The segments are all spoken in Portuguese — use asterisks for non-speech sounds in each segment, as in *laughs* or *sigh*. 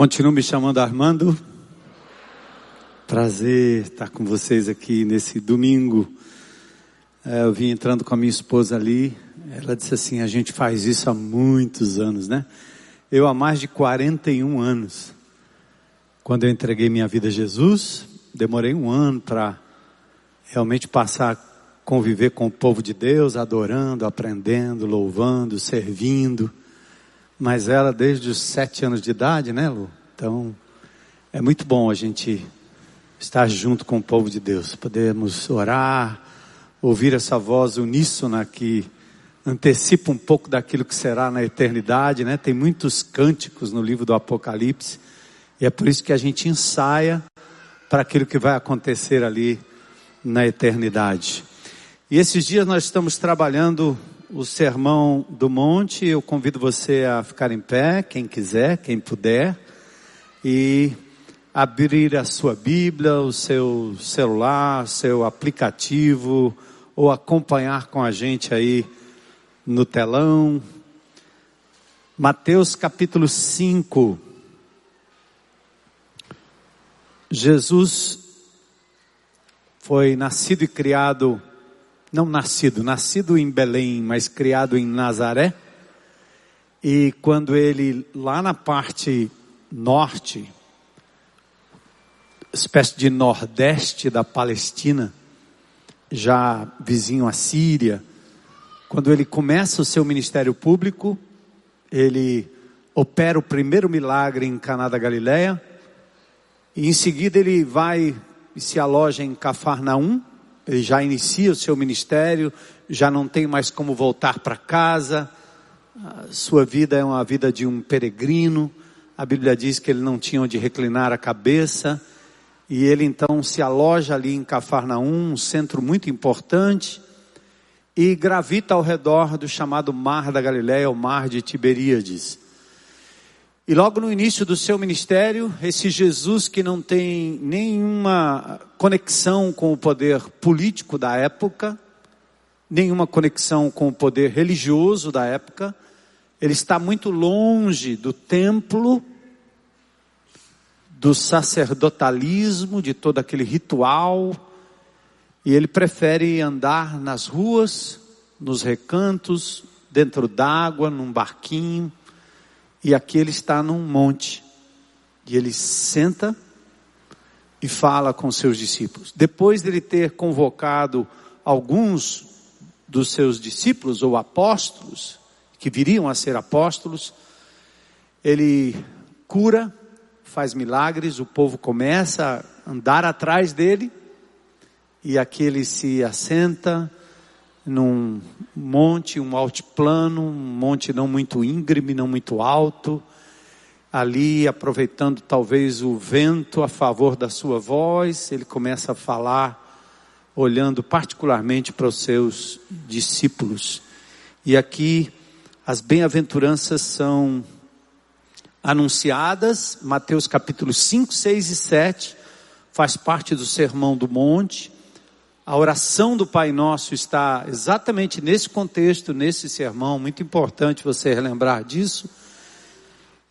Continuo me chamando Armando. Prazer estar com vocês aqui nesse domingo. É, eu vim entrando com a minha esposa ali. Ela disse assim: a gente faz isso há muitos anos, né? Eu há mais de 41 anos. Quando eu entreguei minha vida a Jesus, demorei um ano para realmente passar a conviver com o povo de Deus, adorando, aprendendo, louvando, servindo mas ela desde os sete anos de idade, né, Lu? Então, é muito bom a gente estar junto com o povo de Deus. Podemos orar, ouvir essa voz uníssona que antecipa um pouco daquilo que será na eternidade, né? Tem muitos cânticos no livro do Apocalipse, e é por isso que a gente ensaia para aquilo que vai acontecer ali na eternidade. E esses dias nós estamos trabalhando o Sermão do Monte. Eu convido você a ficar em pé, quem quiser, quem puder, e abrir a sua Bíblia, o seu celular, seu aplicativo, ou acompanhar com a gente aí no telão. Mateus capítulo 5. Jesus foi nascido e criado não nascido, nascido em Belém, mas criado em Nazaré. E quando ele, lá na parte norte, espécie de nordeste da Palestina, já vizinho à Síria, quando ele começa o seu ministério público, ele opera o primeiro milagre em Caná da Galileia, e em seguida ele vai e se aloja em Cafarnaum, ele já inicia o seu ministério, já não tem mais como voltar para casa, sua vida é uma vida de um peregrino, a Bíblia diz que ele não tinha onde reclinar a cabeça, e ele então se aloja ali em Cafarnaum, um centro muito importante, e gravita ao redor do chamado Mar da Galileia, o Mar de Tiberíades. E logo no início do seu ministério, esse Jesus que não tem nenhuma conexão com o poder político da época, nenhuma conexão com o poder religioso da época, ele está muito longe do templo, do sacerdotalismo, de todo aquele ritual, e ele prefere andar nas ruas, nos recantos, dentro d'água, num barquinho, e aqui ele está num monte. E ele senta e fala com seus discípulos. Depois dele ter convocado alguns dos seus discípulos ou apóstolos, que viriam a ser apóstolos, ele cura, faz milagres, o povo começa a andar atrás dele, e aqui ele se assenta, num monte, um altiplano, um monte não muito íngreme, não muito alto, ali aproveitando talvez o vento a favor da sua voz, ele começa a falar, olhando particularmente para os seus discípulos. E aqui as bem-aventuranças são anunciadas, Mateus capítulo 5, 6 e 7, faz parte do Sermão do Monte. A oração do Pai Nosso está exatamente nesse contexto, nesse sermão, muito importante você relembrar disso.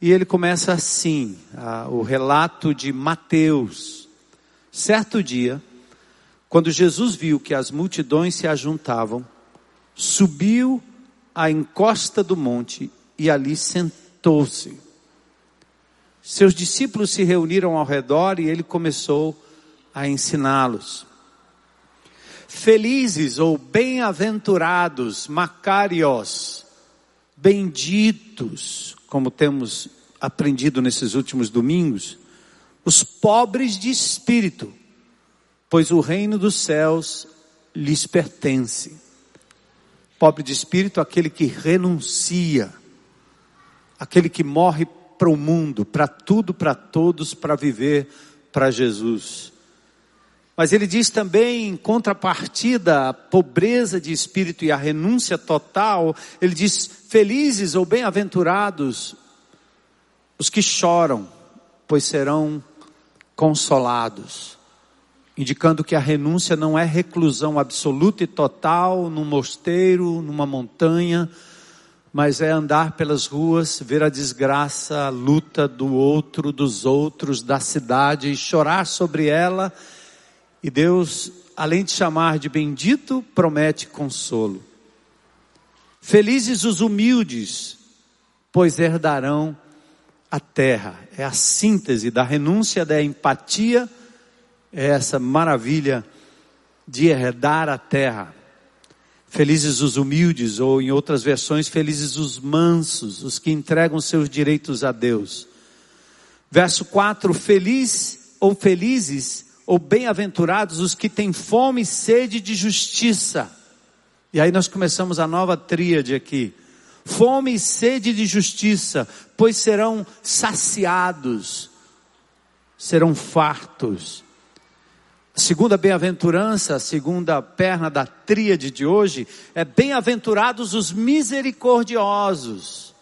E ele começa assim, a, o relato de Mateus. Certo dia, quando Jesus viu que as multidões se ajuntavam, subiu à encosta do monte e ali sentou-se. Seus discípulos se reuniram ao redor e ele começou a ensiná-los. Felizes ou bem-aventurados, macarios, benditos, como temos aprendido nesses últimos domingos, os pobres de espírito, pois o reino dos céus lhes pertence. Pobre de espírito, aquele que renuncia, aquele que morre para o mundo, para tudo, para todos, para viver para Jesus. Mas ele diz também, em contrapartida, a pobreza de espírito e a renúncia total, ele diz: felizes ou bem-aventurados os que choram, pois serão consolados. Indicando que a renúncia não é reclusão absoluta e total num mosteiro, numa montanha, mas é andar pelas ruas, ver a desgraça, a luta do outro, dos outros, da cidade, e chorar sobre ela. E Deus, além de chamar de bendito, promete consolo. Felizes os humildes, pois herdarão a terra. É a síntese da renúncia, da empatia, é essa maravilha de herdar a terra. Felizes os humildes, ou em outras versões, felizes os mansos, os que entregam seus direitos a Deus. Verso 4: Feliz ou felizes ou bem-aventurados os que têm fome e sede de justiça. E aí nós começamos a nova tríade aqui. Fome e sede de justiça, pois serão saciados, serão fartos. Segunda bem-aventurança, a segunda perna da tríade de hoje, é bem-aventurados os misericordiosos,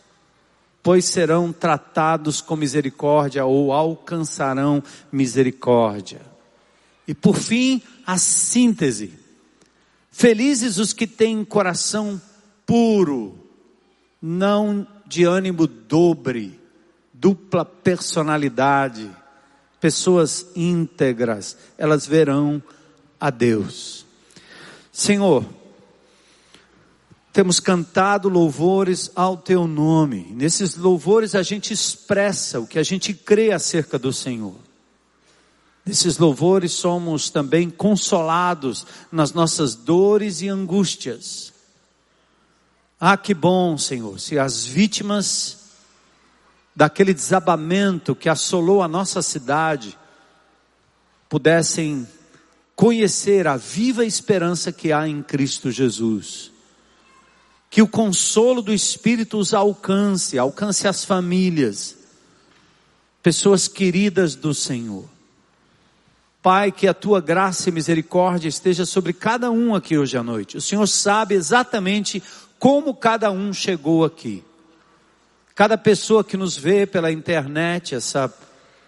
pois serão tratados com misericórdia ou alcançarão misericórdia. E por fim, a síntese. Felizes os que têm coração puro, não de ânimo dobre, dupla personalidade, pessoas íntegras, elas verão a Deus. Senhor, temos cantado louvores ao teu nome. Nesses louvores a gente expressa o que a gente crê acerca do Senhor. Nesses louvores somos também consolados nas nossas dores e angústias. Ah, que bom, Senhor, se as vítimas daquele desabamento que assolou a nossa cidade, pudessem conhecer a viva esperança que há em Cristo Jesus. Que o consolo do Espírito os alcance, alcance as famílias, pessoas queridas do Senhor. Pai, que a tua graça e misericórdia esteja sobre cada um aqui hoje à noite. O Senhor sabe exatamente como cada um chegou aqui. Cada pessoa que nos vê pela internet, essa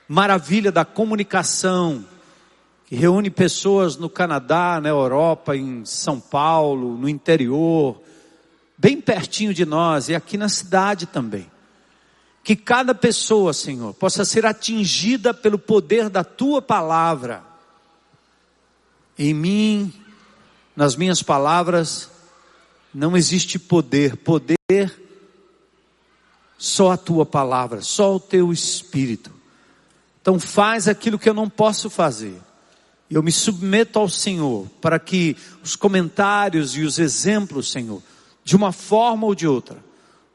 maravilha da comunicação, que reúne pessoas no Canadá, na Europa, em São Paulo, no interior, bem pertinho de nós e aqui na cidade também. Que cada pessoa, Senhor, possa ser atingida pelo poder da tua palavra. Em mim, nas minhas palavras, não existe poder. Poder só a tua palavra, só o teu espírito. Então faz aquilo que eu não posso fazer. Eu me submeto ao Senhor para que os comentários e os exemplos, Senhor, de uma forma ou de outra,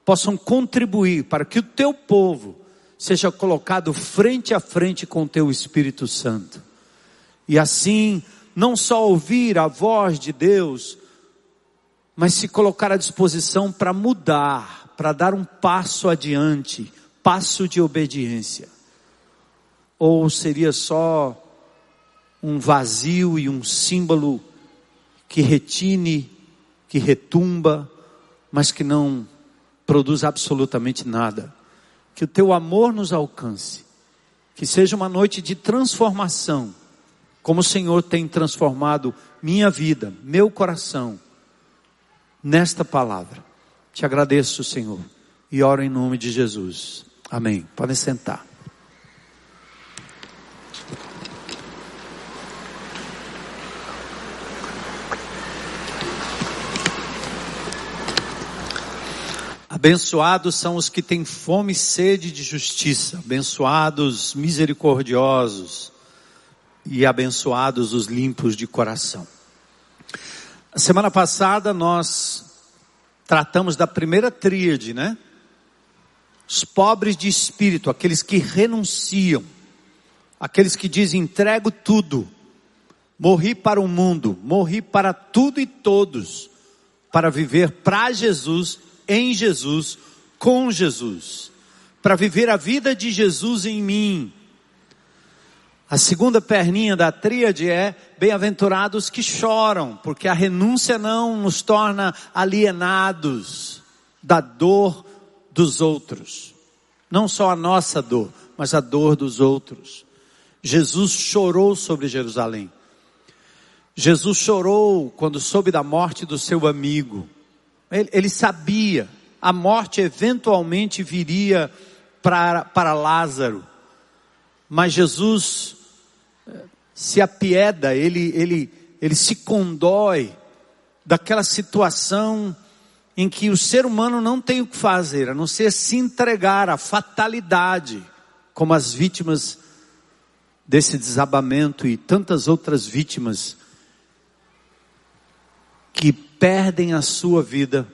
possam contribuir para que o teu povo seja colocado frente a frente com o teu Espírito Santo. E assim, não só ouvir a voz de Deus, mas se colocar à disposição para mudar para dar um passo adiante, passo de obediência? Ou seria só um vazio e um símbolo que retine, que retumba, mas que não produz absolutamente nada? Que o teu amor nos alcance, que seja uma noite de transformação, como o Senhor tem transformado minha vida, meu coração, nesta palavra. Te agradeço, Senhor, e oro em nome de Jesus. Amém. Podem sentar. Abençoados são os que têm fome e sede de justiça, abençoados misericordiosos e abençoados os limpos de coração. A semana passada nós tratamos da primeira tríade, né? Os pobres de espírito, aqueles que renunciam, aqueles que dizem entrego tudo, morri para o mundo, morri para tudo e todos, para viver para Jesus, em Jesus, com Jesus, para viver a vida de Jesus em mim. A segunda perninha da tríade é bem-aventurados que choram, porque a renúncia não nos torna alienados da dor dos outros. Não só a nossa dor, mas a dor dos outros. Jesus chorou sobre Jerusalém. Jesus chorou quando soube da morte do seu amigo. Ele, ele sabia a morte eventualmente viria para, para Lázaro. Mas Jesus se apieda, ele, ele, ele se condói daquela situação em que o ser humano não tem o que fazer, a não ser se entregar à fatalidade, como as vítimas desse desabamento e tantas outras vítimas que perdem a sua vida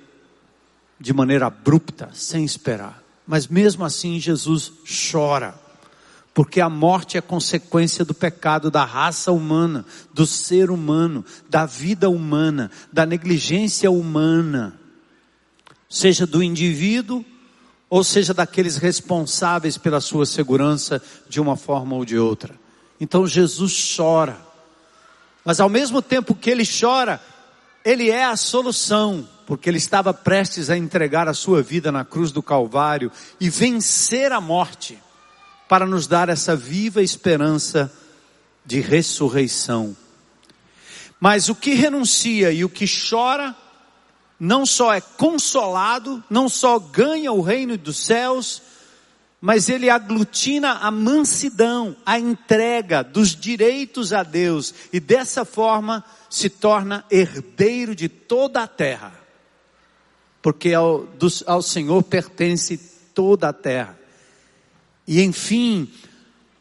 de maneira abrupta, sem esperar. Mas mesmo assim Jesus chora, porque a morte é consequência do pecado da raça humana, do ser humano, da vida humana, da negligência humana, seja do indivíduo ou seja daqueles responsáveis pela sua segurança de uma forma ou de outra. Então Jesus chora, mas ao mesmo tempo que ele chora, ele é a solução porque ele estava prestes a entregar a sua vida na cruz do Calvário e vencer a morte, para nos dar essa viva esperança de ressurreição. Mas o que renuncia e o que chora, não só é consolado, não só ganha o reino dos céus, mas ele aglutina a mansidão, a entrega dos direitos a Deus e dessa forma se torna herdeiro de toda a terra porque ao, do, ao Senhor pertence toda a terra. E enfim,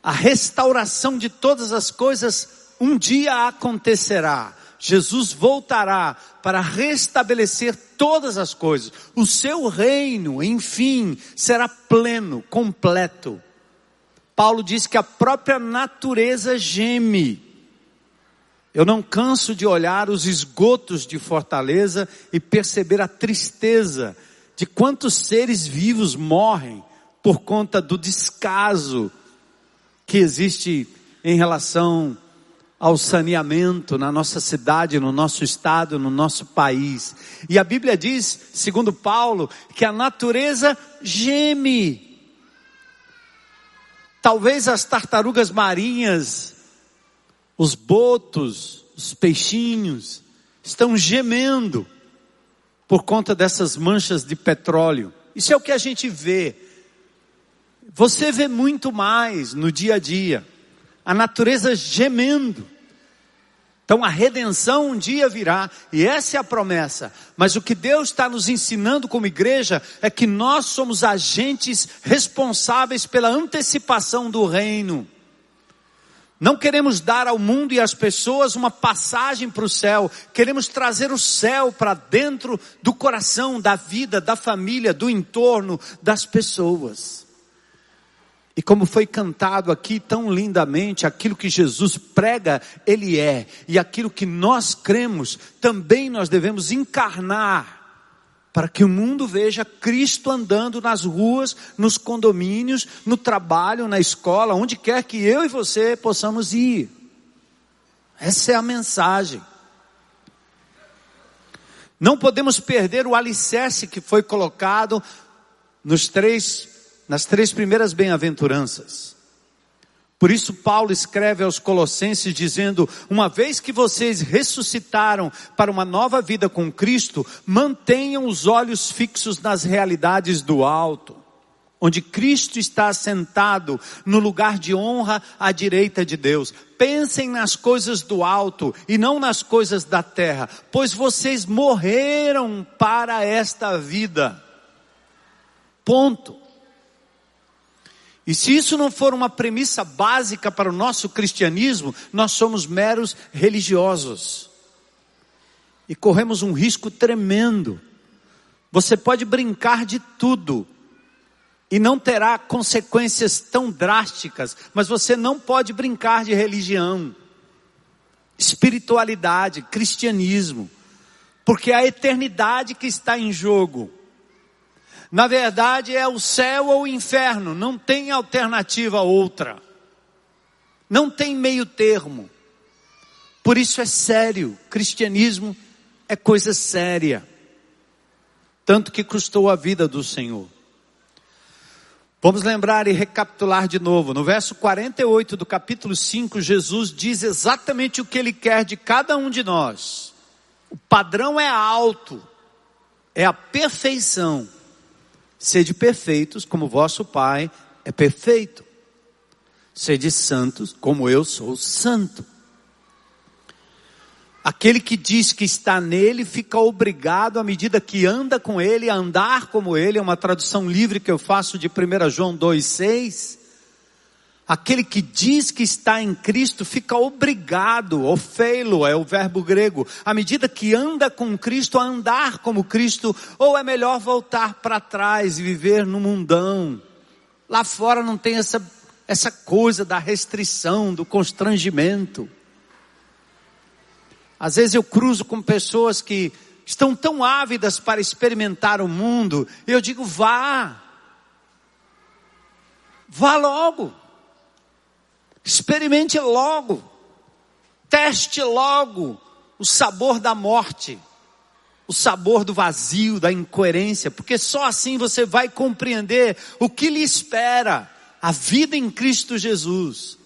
a restauração de todas as coisas um dia acontecerá. Jesus voltará para restabelecer todas as coisas. O seu reino, enfim, será pleno, completo. Paulo diz que a própria natureza geme eu não canso de olhar os esgotos de Fortaleza e perceber a tristeza de quantos seres vivos morrem por conta do descaso que existe em relação ao saneamento na nossa cidade, no nosso estado, no nosso país. E a Bíblia diz, segundo Paulo, que a natureza geme. Talvez as tartarugas marinhas os botos, os peixinhos estão gemendo por conta dessas manchas de petróleo. Isso é o que a gente vê. Você vê muito mais no dia a dia. A natureza gemendo. Então a redenção um dia virá, e essa é a promessa. Mas o que Deus está nos ensinando como igreja é que nós somos agentes responsáveis pela antecipação do reino. Não queremos dar ao mundo e às pessoas uma passagem para o céu, queremos trazer o céu para dentro do coração, da vida, da família, do entorno, das pessoas. E como foi cantado aqui tão lindamente, aquilo que Jesus prega, Ele é, e aquilo que nós cremos, também nós devemos encarnar para que o mundo veja Cristo andando nas ruas, nos condomínios, no trabalho, na escola, onde quer que eu e você possamos ir. Essa é a mensagem. Não podemos perder o alicerce que foi colocado nos três, nas três primeiras bem-aventuranças. Por isso, Paulo escreve aos Colossenses dizendo: Uma vez que vocês ressuscitaram para uma nova vida com Cristo, mantenham os olhos fixos nas realidades do alto, onde Cristo está sentado no lugar de honra à direita de Deus. Pensem nas coisas do alto e não nas coisas da terra, pois vocês morreram para esta vida. Ponto. E se isso não for uma premissa básica para o nosso cristianismo, nós somos meros religiosos. E corremos um risco tremendo. Você pode brincar de tudo e não terá consequências tão drásticas, mas você não pode brincar de religião, espiritualidade, cristianismo, porque é a eternidade que está em jogo. Na verdade, é o céu ou o inferno, não tem alternativa outra. Não tem meio termo. Por isso é sério. Cristianismo é coisa séria. Tanto que custou a vida do Senhor. Vamos lembrar e recapitular de novo. No verso 48 do capítulo 5, Jesus diz exatamente o que ele quer de cada um de nós. O padrão é alto, é a perfeição Sede perfeitos, como vosso Pai é perfeito. Sede santos, como eu sou santo. Aquele que diz que está nele fica obrigado, à medida que anda com ele, a andar como ele. É uma tradução livre que eu faço de 1 João 2,6. Aquele que diz que está em Cristo fica obrigado, ofeilo é o verbo grego, à medida que anda com Cristo, a andar como Cristo, ou é melhor voltar para trás e viver no mundão. Lá fora não tem essa, essa coisa da restrição, do constrangimento. Às vezes eu cruzo com pessoas que estão tão ávidas para experimentar o mundo, eu digo, vá. Vá logo. Experimente logo, teste logo o sabor da morte, o sabor do vazio, da incoerência, porque só assim você vai compreender o que lhe espera, a vida em Cristo Jesus.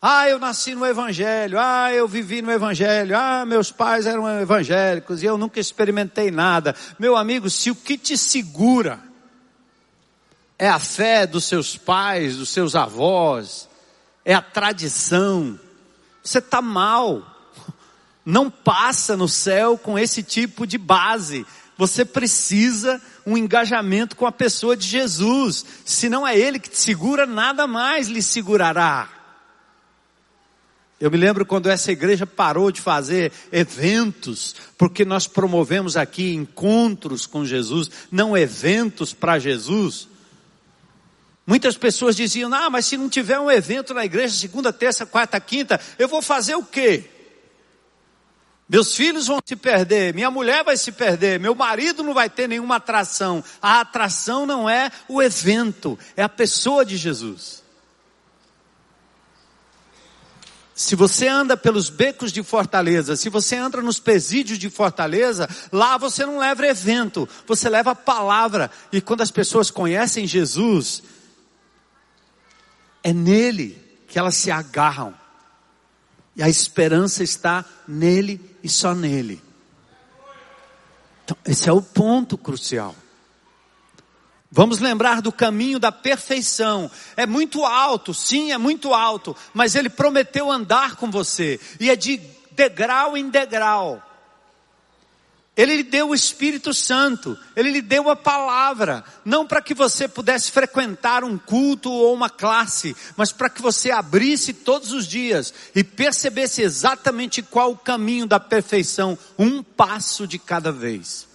Ah, eu nasci no Evangelho, ah, eu vivi no Evangelho, ah, meus pais eram evangélicos e eu nunca experimentei nada. Meu amigo, se o que te segura é a fé dos seus pais, dos seus avós, é a tradição. Você está mal. Não passa no céu com esse tipo de base. Você precisa um engajamento com a pessoa de Jesus. Se não é Ele que te segura, nada mais lhe segurará. Eu me lembro quando essa igreja parou de fazer eventos, porque nós promovemos aqui encontros com Jesus, não eventos para Jesus. Muitas pessoas diziam, ah, mas se não tiver um evento na igreja, segunda, terça, quarta, quinta, eu vou fazer o quê? Meus filhos vão se perder, minha mulher vai se perder, meu marido não vai ter nenhuma atração. A atração não é o evento, é a pessoa de Jesus. Se você anda pelos becos de Fortaleza, se você anda nos presídios de Fortaleza, lá você não leva evento, você leva palavra. E quando as pessoas conhecem Jesus, é nele que elas se agarram. E a esperança está nele e só nele. Então, esse é o ponto crucial. Vamos lembrar do caminho da perfeição. É muito alto, sim, é muito alto, mas ele prometeu andar com você, e é de degrau em degrau. Ele lhe deu o Espírito Santo, ele lhe deu a palavra, não para que você pudesse frequentar um culto ou uma classe, mas para que você abrisse todos os dias e percebesse exatamente qual o caminho da perfeição, um passo de cada vez.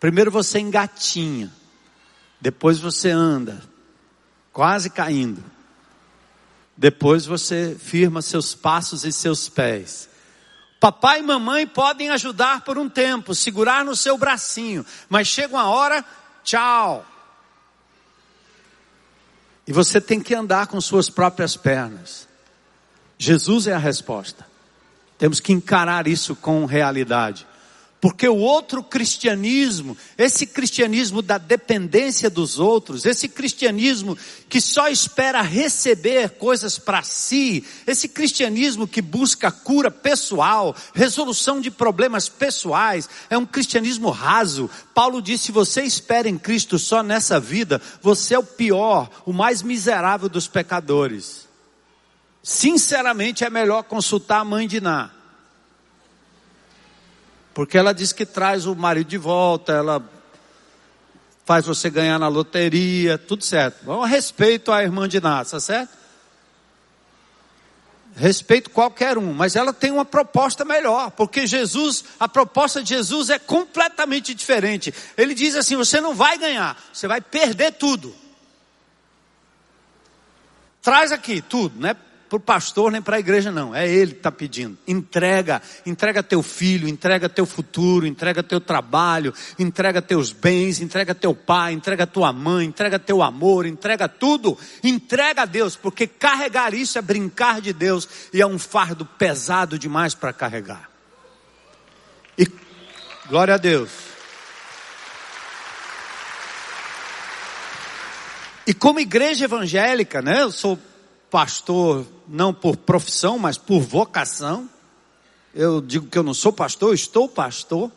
Primeiro você engatinha, depois você anda, quase caindo, depois você firma seus passos e seus pés Papai e mamãe podem ajudar por um tempo, segurar no seu bracinho, mas chega uma hora, tchau. E você tem que andar com suas próprias pernas. Jesus é a resposta. Temos que encarar isso com realidade. Porque o outro cristianismo, esse cristianismo da dependência dos outros, esse cristianismo que só espera receber coisas para si, esse cristianismo que busca cura pessoal, resolução de problemas pessoais, é um cristianismo raso. Paulo disse: se você espera em Cristo só nessa vida, você é o pior, o mais miserável dos pecadores. Sinceramente, é melhor consultar a mãe de Ná porque ela diz que traz o marido de volta, ela faz você ganhar na loteria, tudo certo. Bom, respeito à irmã de Nassa, certo? Respeito qualquer um, mas ela tem uma proposta melhor, porque Jesus, a proposta de Jesus é completamente diferente. Ele diz assim: você não vai ganhar, você vai perder tudo. Traz aqui tudo, né? Para o pastor nem para a igreja, não. É ele que está pedindo. Entrega, entrega teu filho, entrega teu futuro, entrega teu trabalho, entrega teus bens, entrega teu pai, entrega tua mãe, entrega teu amor, entrega tudo. Entrega a Deus, porque carregar isso é brincar de Deus e é um fardo pesado demais para carregar. E glória a Deus. E como igreja evangélica, né? Eu sou pastor não por profissão, mas por vocação. Eu digo que eu não sou pastor, eu estou pastor.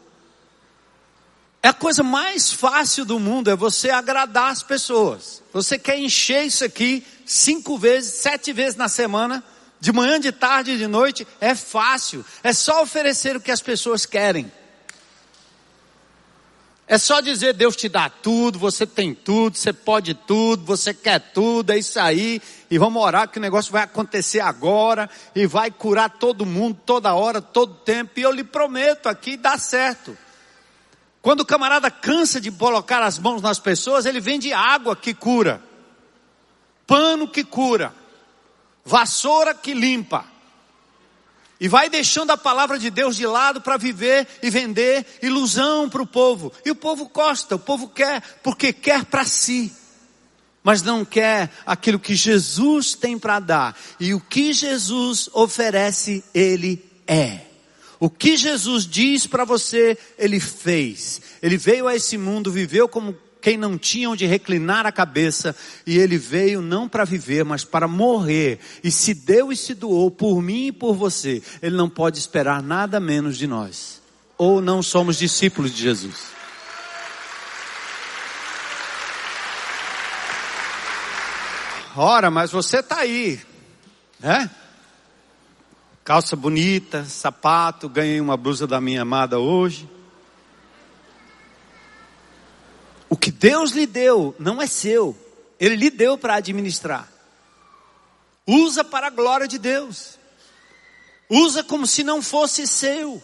É a coisa mais fácil do mundo, é você agradar as pessoas. Você quer encher isso aqui cinco vezes, sete vezes na semana, de manhã, de tarde, de noite, é fácil. É só oferecer o que as pessoas querem. É só dizer Deus te dá tudo, você tem tudo, você pode tudo, você quer tudo, é isso aí, e vamos orar que o negócio vai acontecer agora, e vai curar todo mundo, toda hora, todo tempo, e eu lhe prometo aqui, dá certo. Quando o camarada cansa de colocar as mãos nas pessoas, ele vende água que cura, pano que cura, vassoura que limpa, e vai deixando a palavra de Deus de lado para viver e vender ilusão para o povo. E o povo gosta, o povo quer, porque quer para si, mas não quer aquilo que Jesus tem para dar. E o que Jesus oferece, Ele é. O que Jesus diz para você, Ele fez. Ele veio a esse mundo, viveu como quem não tinha onde reclinar a cabeça, e ele veio não para viver, mas para morrer, e se deu e se doou por mim e por você, ele não pode esperar nada menos de nós, ou não somos discípulos de Jesus. Ora, mas você está aí, né? calça bonita, sapato, ganhei uma blusa da minha amada hoje. O que Deus lhe deu não é seu, Ele lhe deu para administrar. Usa para a glória de Deus. Usa como se não fosse seu.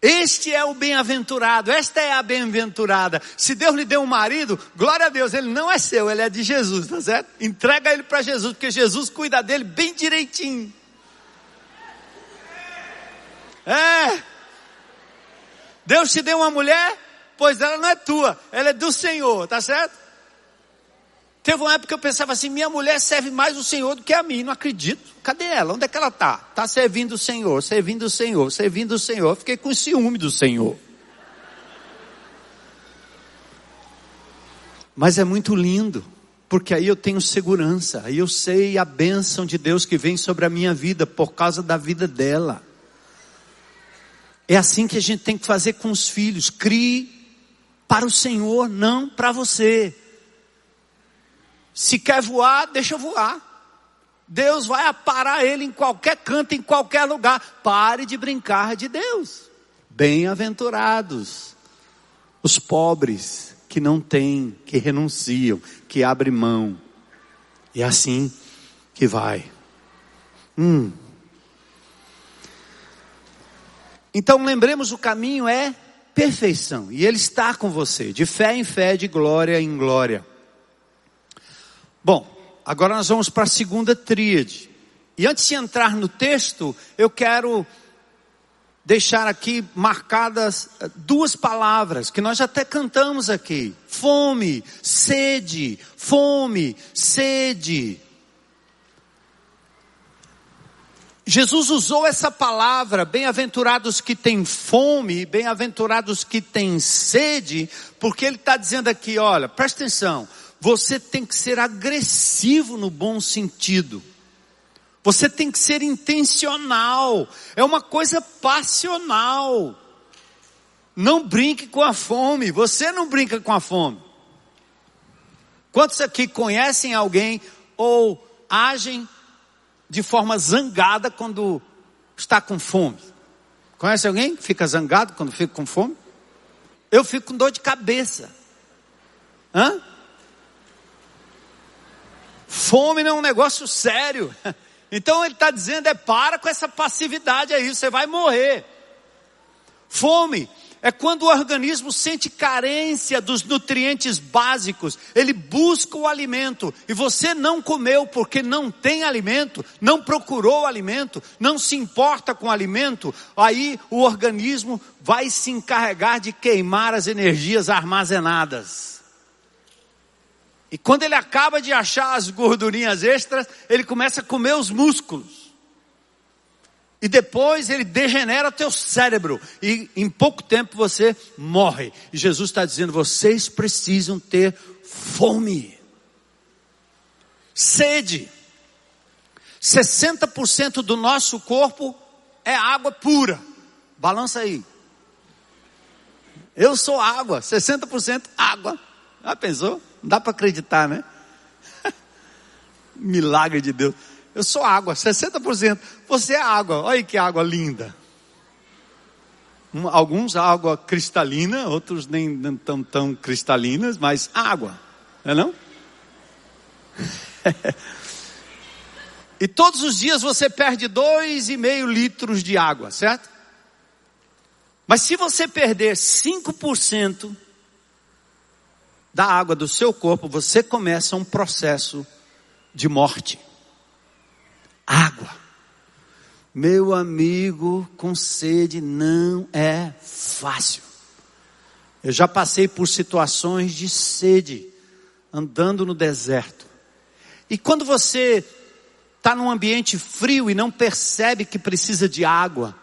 Este é o bem-aventurado, esta é a bem-aventurada. Se Deus lhe deu um marido, glória a Deus, ele não é seu, ele é de Jesus, tá certo? Entrega ele para Jesus, porque Jesus cuida dele bem direitinho. É. Deus te deu uma mulher, pois ela não é tua, ela é do Senhor, tá certo? Teve uma época que eu pensava assim, minha mulher serve mais o Senhor do que a mim, não acredito. Cadê ela? Onde é que ela está? Está servindo o Senhor, servindo o Senhor, servindo o Senhor. Eu fiquei com ciúme do Senhor. Mas é muito lindo, porque aí eu tenho segurança, aí eu sei a bênção de Deus que vem sobre a minha vida por causa da vida dela. É assim que a gente tem que fazer com os filhos. Crie para o Senhor, não para você. Se quer voar, deixa voar. Deus vai aparar ele em qualquer canto, em qualquer lugar. Pare de brincar de Deus. Bem-aventurados os pobres que não têm, que renunciam, que abrem mão. E é assim que vai. Hum. Então lembremos o caminho é perfeição e ele está com você, de fé em fé, de glória em glória. Bom, agora nós vamos para a segunda tríade. E antes de entrar no texto, eu quero deixar aqui marcadas eh, duas palavras que nós até cantamos aqui: fome, sede, fome, sede. Jesus usou essa palavra, bem-aventurados que têm fome, bem-aventurados que têm sede, porque ele está dizendo aqui, olha, presta atenção, você tem que ser agressivo no bom sentido. Você tem que ser intencional. É uma coisa passional. Não brinque com a fome. Você não brinca com a fome. Quantos aqui conhecem alguém ou agem de forma zangada quando está com fome. Conhece alguém que fica zangado quando fica com fome? Eu fico com dor de cabeça. Hã? Fome não é um negócio sério. *laughs* Então ele está dizendo: é para com essa passividade aí, você vai morrer. Fome é quando o organismo sente carência dos nutrientes básicos, ele busca o alimento e você não comeu porque não tem alimento, não procurou alimento, não se importa com alimento, aí o organismo vai se encarregar de queimar as energias armazenadas. E quando ele acaba de achar as gordurinhas extras, ele começa a comer os músculos. E depois ele degenera teu cérebro. E em pouco tempo você morre. E Jesus está dizendo: vocês precisam ter fome, sede. 60% do nosso corpo é água pura. Balança aí. Eu sou água, 60% água. Já pensou? Não dá para acreditar, né? *laughs* Milagre de Deus. Eu sou água, 60%. Você é água. Olha que água linda. Alguns água cristalina, outros nem tão, tão cristalinas, mas água. Não é não? *laughs* e todos os dias você perde dois e meio litros de água, certo? Mas se você perder 5% da água do seu corpo, você começa um processo de morte. Água. Meu amigo, com sede não é fácil. Eu já passei por situações de sede, andando no deserto. E quando você está num ambiente frio e não percebe que precisa de água,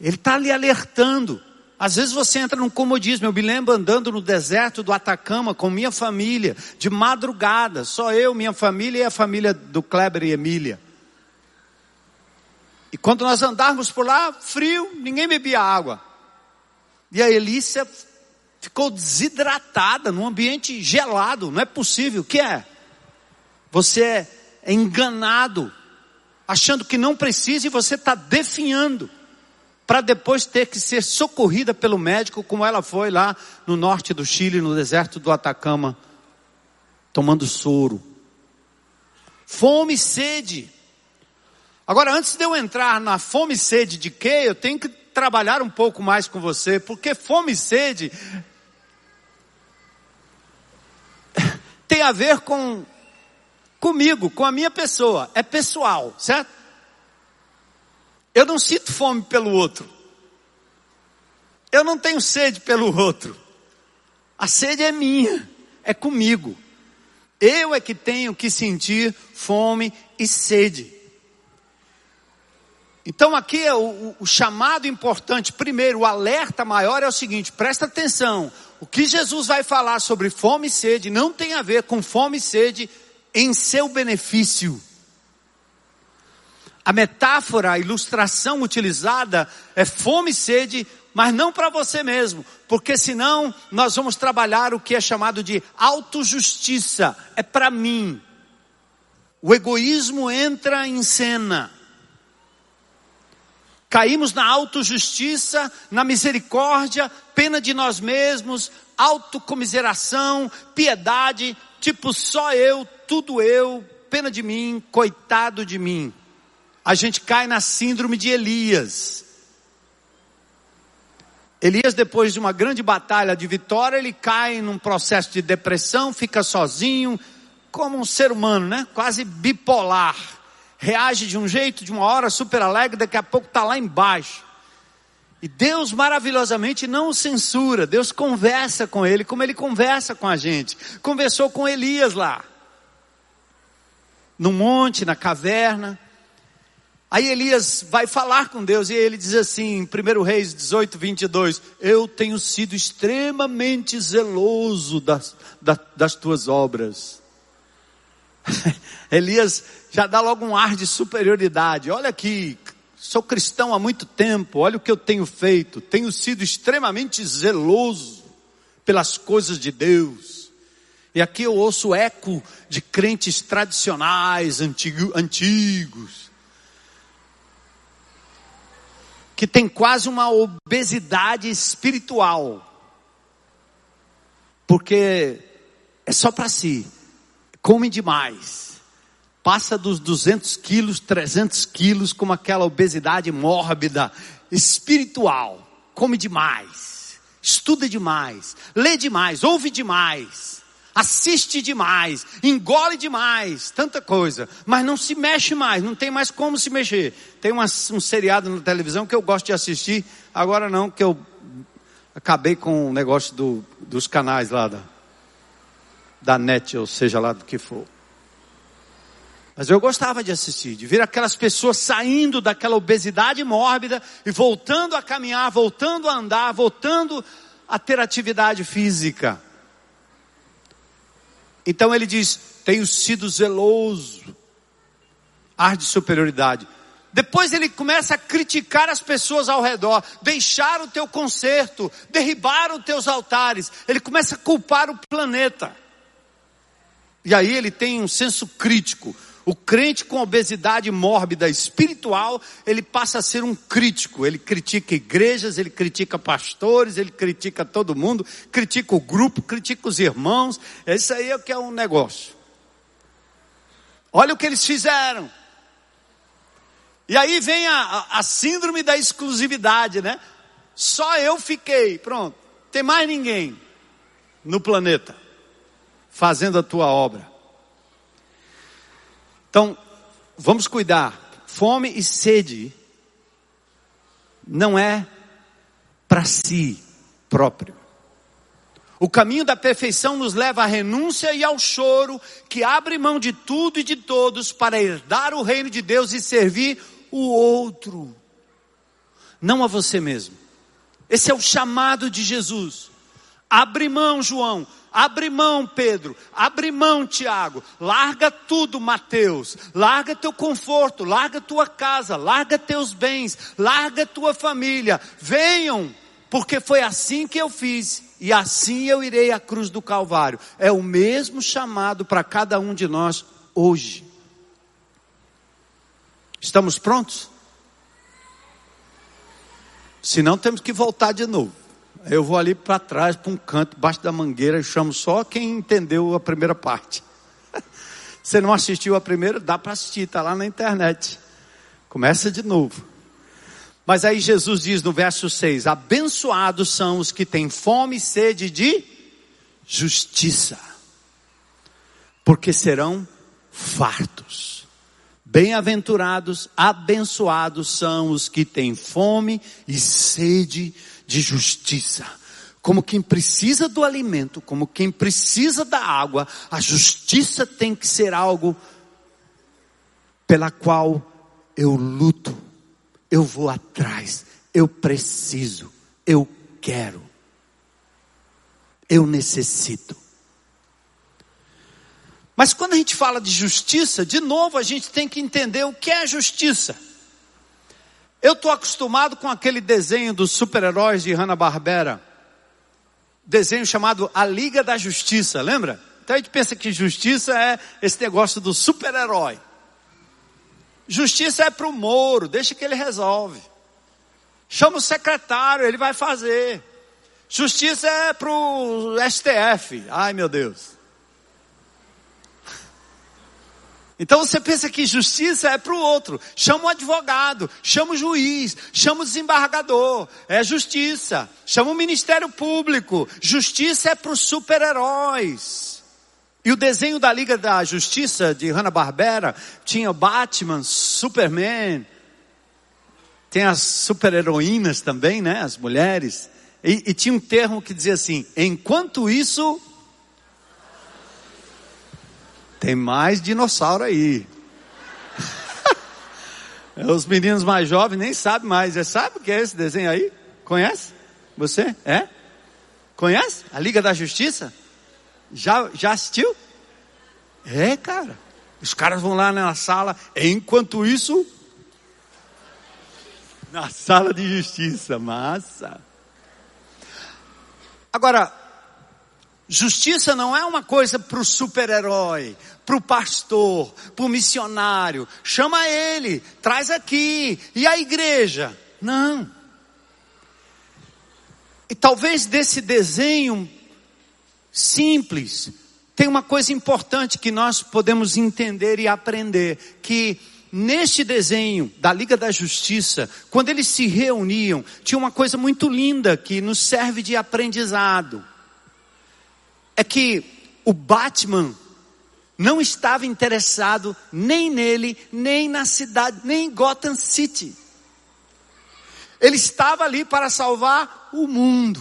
ele está lhe alertando. Às vezes você entra num comodismo. Eu me lembro andando no deserto do Atacama com minha família, de madrugada, só eu, minha família e a família do Kleber e Emília. E quando nós andarmos por lá, frio, ninguém bebia água. E a Elícia ficou desidratada num ambiente gelado. Não é possível. O que é? Você é enganado, achando que não precisa e você está definhando para depois ter que ser socorrida pelo médico, como ela foi lá no norte do Chile, no deserto do Atacama, tomando soro. Fome e sede. Agora, antes de eu entrar na fome e sede de quê, eu tenho que trabalhar um pouco mais com você, porque fome e sede *laughs* tem a ver com comigo, com a minha pessoa, é pessoal, certo? Eu não sinto fome pelo outro. Eu não tenho sede pelo outro. A sede é minha, é comigo. Eu é que tenho que sentir fome e sede. Então aqui é o, o, chamado importante, primeiro, o alerta maior é o seguinte, presta atenção. O que Jesus vai falar sobre fome e sede não tem a ver com fome e sede em seu benefício. A metáfora, a ilustração utilizada é fome e sede, mas não para você mesmo, porque senão nós vamos trabalhar o que é chamado de autojustiça, é para mim. O egoísmo entra em cena. Caímos na autojustiça, na misericórdia, pena de nós mesmos, autocomiseração, piedade, tipo só eu, tudo eu, pena de mim, coitado de mim a gente cai na síndrome de Elias. Elias, depois de uma grande batalha de vitória, ele cai num processo de depressão, fica sozinho, como um ser humano, né? Quase bipolar. Reage de um jeito, de uma hora super alegre, daqui a pouco está lá embaixo. E Deus maravilhosamente não o censura, Deus conversa com ele, como ele conversa com a gente. Conversou com Elias lá, no monte, na caverna. Aí Elias vai falar com Deus e ele diz assim, em 1 Reis 18, 22, eu tenho sido extremamente zeloso das, das, das tuas obras. *laughs* Elias já dá logo um ar de superioridade. Olha aqui, sou cristão há muito tempo, olha o que eu tenho feito. Tenho sido extremamente zeloso pelas coisas de Deus. E aqui eu ouço eco de crentes tradicionais, antigo, antigos que tem quase uma obesidade espiritual, porque é só para si, come demais, passa dos 200 quilos, 300 quilos, com aquela obesidade mórbida, espiritual, come demais, estuda demais, lê demais, ouve demais, assiste demais, engole demais, tanta coisa, mas não se mexe mais, não tem mais como se mexer. Tem uma, um seriado na televisão que eu gosto de assistir, agora não, que eu acabei com o negócio do, dos canais lá da, da net, ou seja lá do que for. Mas eu gostava de assistir, de ver aquelas pessoas saindo daquela obesidade mórbida e voltando a caminhar, voltando a andar, voltando a ter atividade física. Então ele diz: tenho sido zeloso, ar de superioridade. Depois ele começa a criticar as pessoas ao redor, deixar o teu conserto, derribar os teus altares. Ele começa a culpar o planeta. E aí ele tem um senso crítico. O crente com obesidade mórbida espiritual, ele passa a ser um crítico. Ele critica igrejas, ele critica pastores, ele critica todo mundo, critica o grupo, critica os irmãos. Isso aí é que é um negócio. Olha o que eles fizeram. E aí vem a, a, síndrome da exclusividade, né? Só eu fiquei, pronto. Tem mais ninguém no planeta fazendo a tua obra. Então, vamos cuidar. Fome e sede não é para si próprio. O caminho da perfeição nos leva à renúncia e ao choro, que abre mão de tudo e de todos para herdar o reino de Deus e servir o outro, não a você mesmo. Esse é o chamado de Jesus. Abre mão, João. Abre mão, Pedro. Abre mão, Tiago. Larga tudo, Mateus. Larga teu conforto. Larga tua casa. Larga teus bens. Larga tua família. Venham, porque foi assim que eu fiz. E assim eu irei à cruz do Calvário. É o mesmo chamado para cada um de nós hoje. Estamos prontos? Se não, temos que voltar de novo. Eu vou ali para trás, para um canto, debaixo da mangueira, e chamo só quem entendeu a primeira parte. *laughs* Você não assistiu a primeira? Dá para assistir, está lá na internet. Começa de novo. Mas aí Jesus diz no verso 6: Abençoados são os que têm fome e sede de justiça, porque serão fartos. Bem-aventurados, abençoados são os que têm fome e sede de justiça. Como quem precisa do alimento, como quem precisa da água, a justiça tem que ser algo pela qual eu luto, eu vou atrás, eu preciso, eu quero, eu necessito. Mas quando a gente fala de justiça, de novo a gente tem que entender o que é justiça. Eu estou acostumado com aquele desenho dos super-heróis de Hanna-Barbera. Desenho chamado A Liga da Justiça, lembra? Então a gente pensa que justiça é esse negócio do super-herói. Justiça é para o Moro, deixa que ele resolve. Chama o secretário, ele vai fazer. Justiça é para o STF. Ai meu Deus. Então você pensa que justiça é para o outro. Chama o advogado, chama o juiz, chama o desembargador. É justiça. Chama o Ministério Público. Justiça é para os super-heróis. E o desenho da Liga da Justiça de Hanna-Barbera tinha Batman, Superman. Tem as super-heroínas também, né? As mulheres. E, e tinha um termo que dizia assim: enquanto isso, tem mais dinossauro aí. *laughs* Os meninos mais jovens nem sabem mais. Você sabe o que é esse desenho aí? Conhece? Você? É? Conhece? A Liga da Justiça? Já, já assistiu? É, cara. Os caras vão lá na sala. Enquanto isso, na sala de justiça, massa. Agora, Justiça não é uma coisa para o super-herói, para o pastor, para o missionário. Chama ele, traz aqui. E a igreja? Não. E talvez desse desenho simples, tem uma coisa importante que nós podemos entender e aprender: que neste desenho da Liga da Justiça, quando eles se reuniam, tinha uma coisa muito linda que nos serve de aprendizado é que o Batman não estava interessado nem nele, nem na cidade, nem em Gotham City. Ele estava ali para salvar o mundo.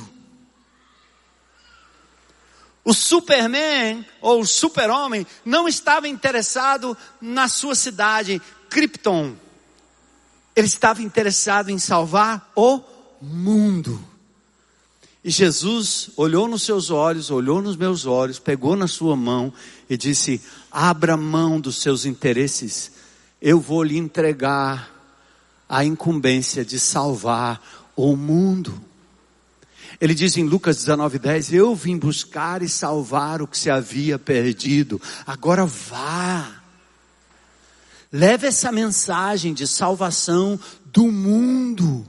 O Superman ou o Super-Homem não estava interessado na sua cidade, Krypton. Ele estava interessado em salvar o mundo. E Jesus olhou nos seus olhos, olhou nos meus olhos, pegou na sua mão e disse: Abra mão dos seus interesses, eu vou lhe entregar a incumbência de salvar o mundo. Ele diz em Lucas 19:10: Eu vim buscar e salvar o que se havia perdido. Agora vá. Leve essa mensagem de salvação do mundo.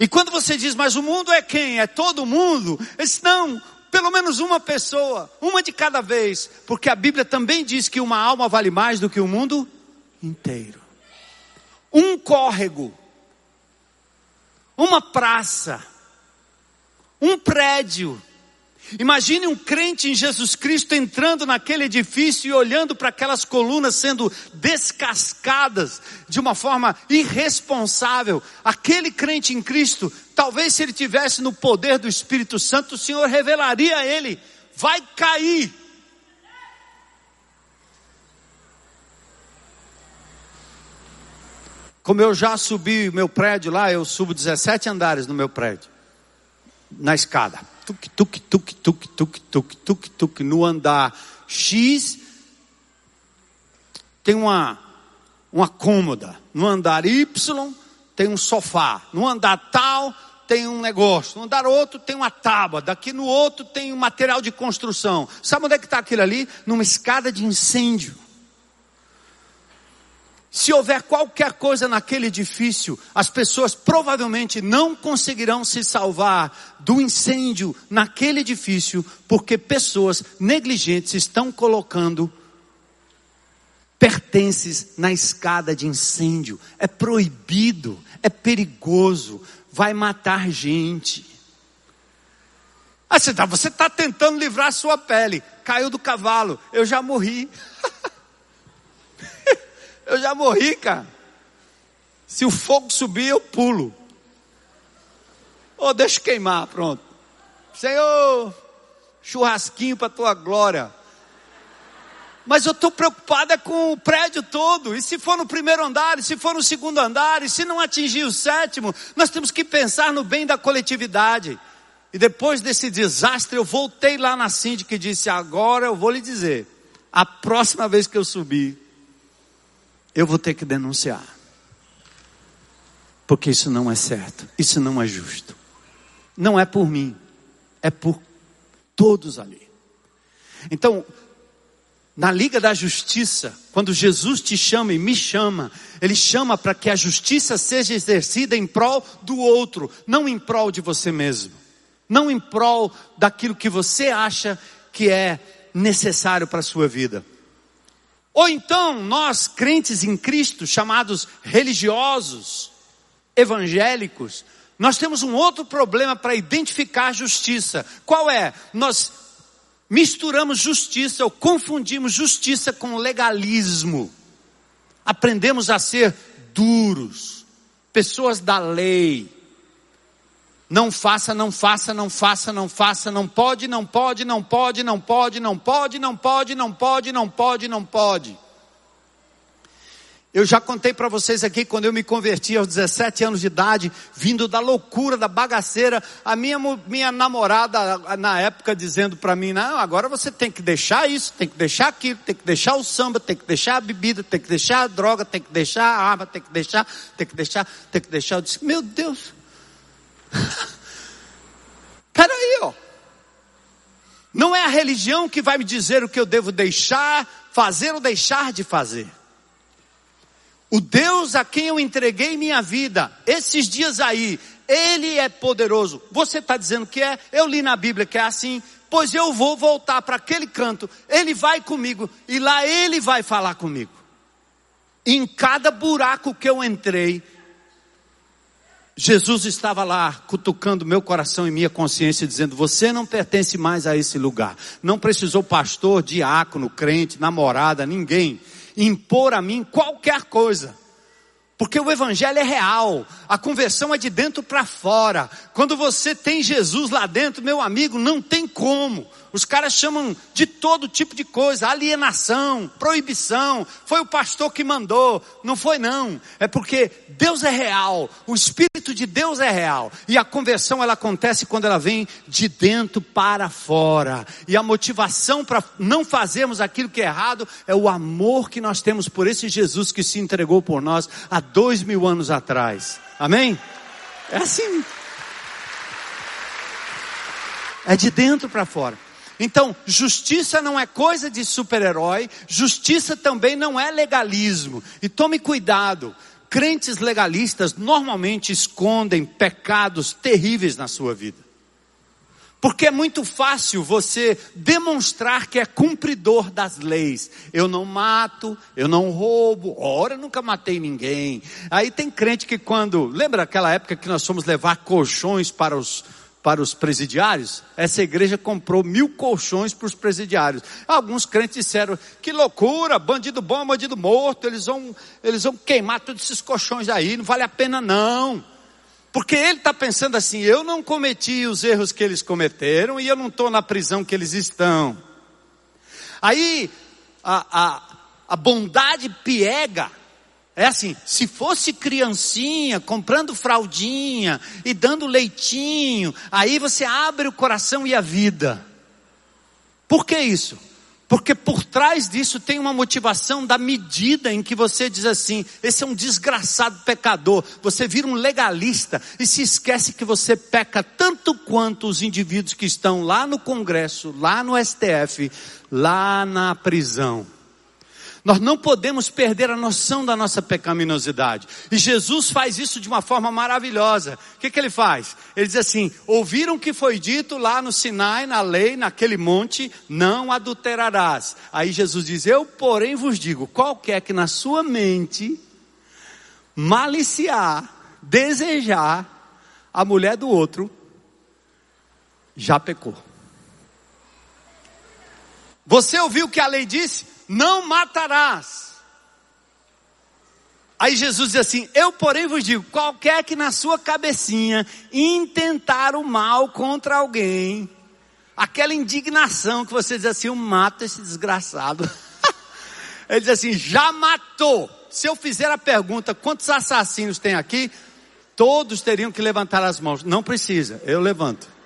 E quando você diz, mas o mundo é quem? É todo mundo? Eles não, pelo menos uma pessoa, uma de cada vez, porque a Bíblia também diz que uma alma vale mais do que o mundo inteiro. Um córrego, uma praça, um prédio. Imagine um crente em Jesus Cristo entrando naquele edifício e olhando para aquelas colunas sendo descascadas de uma forma irresponsável. Aquele crente em Cristo, talvez se ele tivesse no poder do Espírito Santo, o Senhor revelaria a ele: vai cair. Como eu já subi meu prédio lá, eu subo 17 andares no meu prédio na escada. Tuk, tuk, tuk, tuk, tuk, tuk, tuk, tuk. No andar X tem uma, uma cômoda. No andar Y tem um sofá. No andar tal tem um negócio. No andar outro tem uma tábua. Daqui no outro tem um material de construção. Sabe onde é que está aquilo ali? Numa escada de incêndio. Se houver qualquer coisa naquele edifício, as pessoas provavelmente não conseguirão se salvar do incêndio naquele edifício, porque pessoas negligentes estão colocando pertences na escada de incêndio. É proibido, é perigoso, vai matar gente. Ah, você está tá tentando livrar a sua pele, caiu do cavalo, eu já morri. *laughs* Eu já morri, cara. Se o fogo subir, eu pulo. Ou oh, deixa queimar, pronto. Senhor, churrasquinho para tua glória. Mas eu estou preocupada com o prédio todo. E se for no primeiro andar, e se for no segundo andar, e se não atingir o sétimo, nós temos que pensar no bem da coletividade. E depois desse desastre, eu voltei lá na síndica e disse: Agora eu vou lhe dizer, a próxima vez que eu subir, eu vou ter que denunciar. Porque isso não é certo, isso não é justo. Não é por mim, é por todos ali. Então, na Liga da Justiça, quando Jesus te chama e me chama, Ele chama para que a justiça seja exercida em prol do outro, não em prol de você mesmo, não em prol daquilo que você acha que é necessário para a sua vida. Ou então, nós, crentes em Cristo, chamados religiosos, evangélicos, nós temos um outro problema para identificar justiça. Qual é? Nós misturamos justiça ou confundimos justiça com legalismo. Aprendemos a ser duros, pessoas da lei. Não faça, não faça, não faça, não faça, não pode, não pode, não pode, não pode, não pode, não pode, não pode, não pode, não pode. Eu já contei para vocês aqui quando eu me converti aos 17 anos de idade, vindo da loucura, da bagaceira, a minha, minha namorada na época dizendo para mim: "Não, agora você tem que deixar isso, tem que deixar aquilo, tem que deixar o samba, tem que deixar a bebida, tem que deixar a droga, tem que deixar a arma, tem que deixar, tem que deixar, tem que deixar". Eu disse: "Meu Deus, *laughs* Peraí, ó. Não é a religião que vai me dizer o que eu devo deixar, fazer ou deixar de fazer. O Deus a quem eu entreguei minha vida, esses dias aí, Ele é poderoso. Você está dizendo que é? Eu li na Bíblia que é assim. Pois eu vou voltar para aquele canto, Ele vai comigo, e lá Ele vai falar comigo. Em cada buraco que eu entrei, Jesus estava lá cutucando meu coração e minha consciência, dizendo: Você não pertence mais a esse lugar. Não precisou pastor, diácono, crente, namorada, ninguém impor a mim qualquer coisa. Porque o evangelho é real, a conversão é de dentro para fora. Quando você tem Jesus lá dentro, meu amigo, não tem como. Os caras chamam de todo tipo de coisa, alienação, proibição. Foi o pastor que mandou, não foi não. É porque Deus é real, o Espírito de Deus é real. E a conversão ela acontece quando ela vem de dentro para fora. E a motivação para não fazermos aquilo que é errado é o amor que nós temos por esse Jesus que se entregou por nós há dois mil anos atrás. Amém? É assim. É de dentro para fora. Então, justiça não é coisa de super-herói, justiça também não é legalismo. E tome cuidado, crentes legalistas normalmente escondem pecados terríveis na sua vida. Porque é muito fácil você demonstrar que é cumpridor das leis. Eu não mato, eu não roubo, ora, nunca matei ninguém. Aí tem crente que quando, lembra aquela época que nós fomos levar colchões para os para os presidiários, essa igreja comprou mil colchões para os presidiários. Alguns crentes disseram, que loucura, bandido bom, bandido morto, eles vão, eles vão queimar todos esses colchões aí, não vale a pena não. Porque ele está pensando assim, eu não cometi os erros que eles cometeram e eu não estou na prisão que eles estão. Aí, a, a, a bondade piega, é assim, se fosse criancinha comprando fraldinha e dando leitinho, aí você abre o coração e a vida. Por que isso? Porque por trás disso tem uma motivação da medida em que você diz assim: esse é um desgraçado pecador. Você vira um legalista e se esquece que você peca tanto quanto os indivíduos que estão lá no Congresso, lá no STF, lá na prisão. Nós não podemos perder a noção da nossa pecaminosidade. E Jesus faz isso de uma forma maravilhosa. O que, que ele faz? Ele diz assim: ouviram o que foi dito lá no Sinai, na lei, naquele monte, não adulterarás. Aí Jesus diz: Eu, porém, vos digo: qualquer que na sua mente maliciar, desejar a mulher do outro, já pecou. Você ouviu o que a lei disse? Não matarás. Aí Jesus diz assim: Eu, porém, vos digo: qualquer que na sua cabecinha intentar o mal contra alguém, aquela indignação que você diz assim: Eu mato esse desgraçado. *laughs* Ele diz assim: Já matou. Se eu fizer a pergunta: Quantos assassinos tem aqui? Todos teriam que levantar as mãos. Não precisa, eu levanto.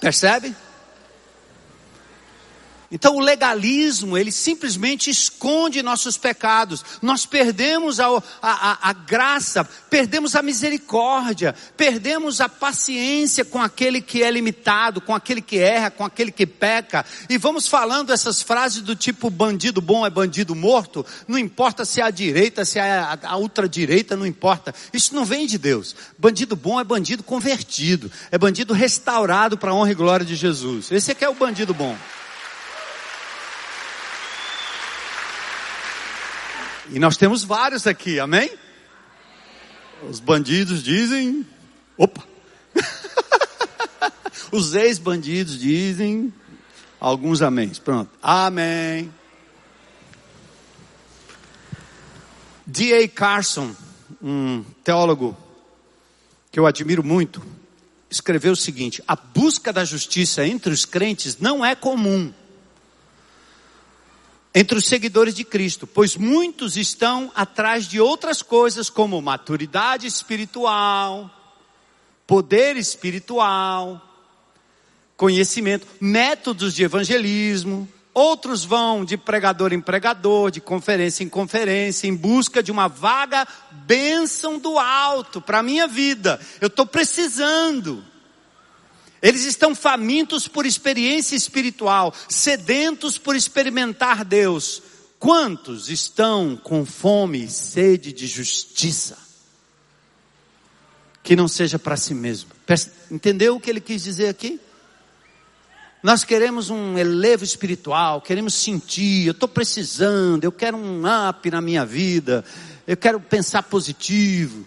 Percebe? Então o legalismo, ele simplesmente esconde nossos pecados. Nós perdemos a, a, a, graça, perdemos a misericórdia, perdemos a paciência com aquele que é limitado, com aquele que erra, com aquele que peca. E vamos falando essas frases do tipo bandido bom é bandido morto, não importa se é a direita, se é a, a ultradireita, não importa. Isso não vem de Deus. Bandido bom é bandido convertido, é bandido restaurado para a honra e glória de Jesus. Esse é que é o bandido bom. E nós temos vários aqui, amém? Os bandidos dizem, opa. *laughs* Os ex-bandidos dizem, alguns amém. Pronto, amém. D.A. Carson, um teólogo que eu admiro muito, escreveu o seguinte: a busca da justiça entre os crentes não é comum entre os seguidores de Cristo, pois muitos estão atrás de outras coisas como maturidade espiritual, poder espiritual, conhecimento, métodos de evangelismo. Outros vão de pregador em pregador, de conferência em conferência, em busca de uma vaga bênção do alto para a minha vida. Eu estou precisando. Eles estão famintos por experiência espiritual, sedentos por experimentar Deus. Quantos estão com fome e sede de justiça? Que não seja para si mesmo. Entendeu o que ele quis dizer aqui? Nós queremos um elevo espiritual, queremos sentir, eu estou precisando, eu quero um up na minha vida, eu quero pensar positivo.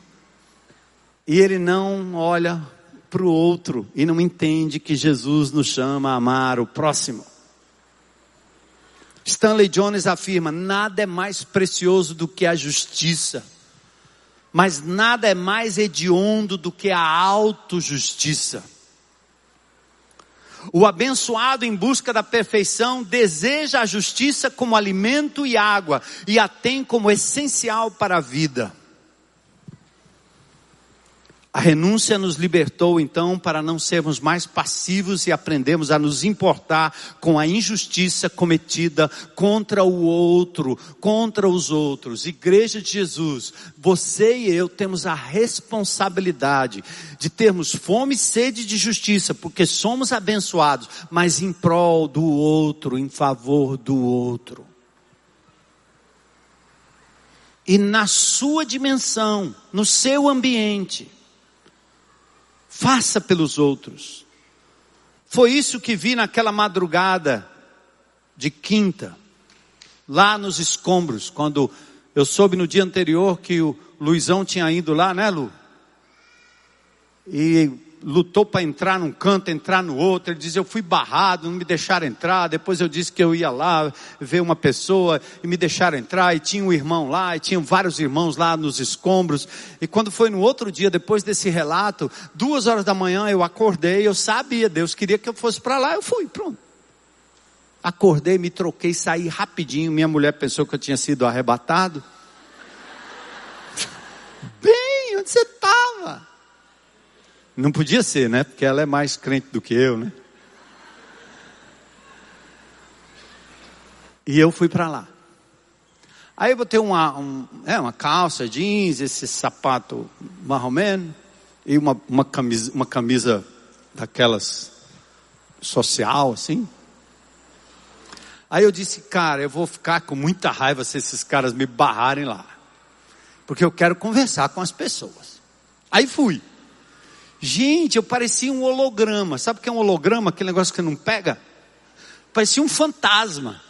E ele não olha para o outro e não entende que Jesus nos chama a amar o próximo. Stanley Jones afirma: nada é mais precioso do que a justiça, mas nada é mais hediondo do que a autojustiça. O abençoado em busca da perfeição deseja a justiça como alimento e água e a tem como essencial para a vida. A renúncia nos libertou então para não sermos mais passivos e aprendemos a nos importar com a injustiça cometida contra o outro, contra os outros. Igreja de Jesus, você e eu temos a responsabilidade de termos fome e sede de justiça, porque somos abençoados, mas em prol do outro, em favor do outro. E na sua dimensão, no seu ambiente, Faça pelos outros. Foi isso que vi naquela madrugada de quinta, lá nos escombros, quando eu soube no dia anterior que o Luizão tinha ido lá, né, Lu? E lutou para entrar num canto, entrar no outro. Ele diz: Eu fui barrado, não me deixaram entrar. Depois eu disse que eu ia lá ver uma pessoa e me deixaram entrar. E tinha um irmão lá, e tinham vários irmãos lá nos escombros. E quando foi no outro dia, depois desse relato, duas horas da manhã eu acordei. Eu sabia, Deus queria que eu fosse para lá. Eu fui, pronto. Acordei, me troquei, saí rapidinho. Minha mulher pensou que eu tinha sido arrebatado. *laughs* Bem, onde você estava? Não podia ser, né? Porque ela é mais crente do que eu, né? E eu fui para lá. Aí eu botei uma, um, é, uma calça jeans, esse sapato marromeno e uma, uma, camisa, uma camisa daquelas social, assim. Aí eu disse, cara, eu vou ficar com muita raiva se esses caras me barrarem lá. Porque eu quero conversar com as pessoas. Aí fui. Gente, eu parecia um holograma. Sabe o que é um holograma? Aquele negócio que não pega? Parecia um fantasma.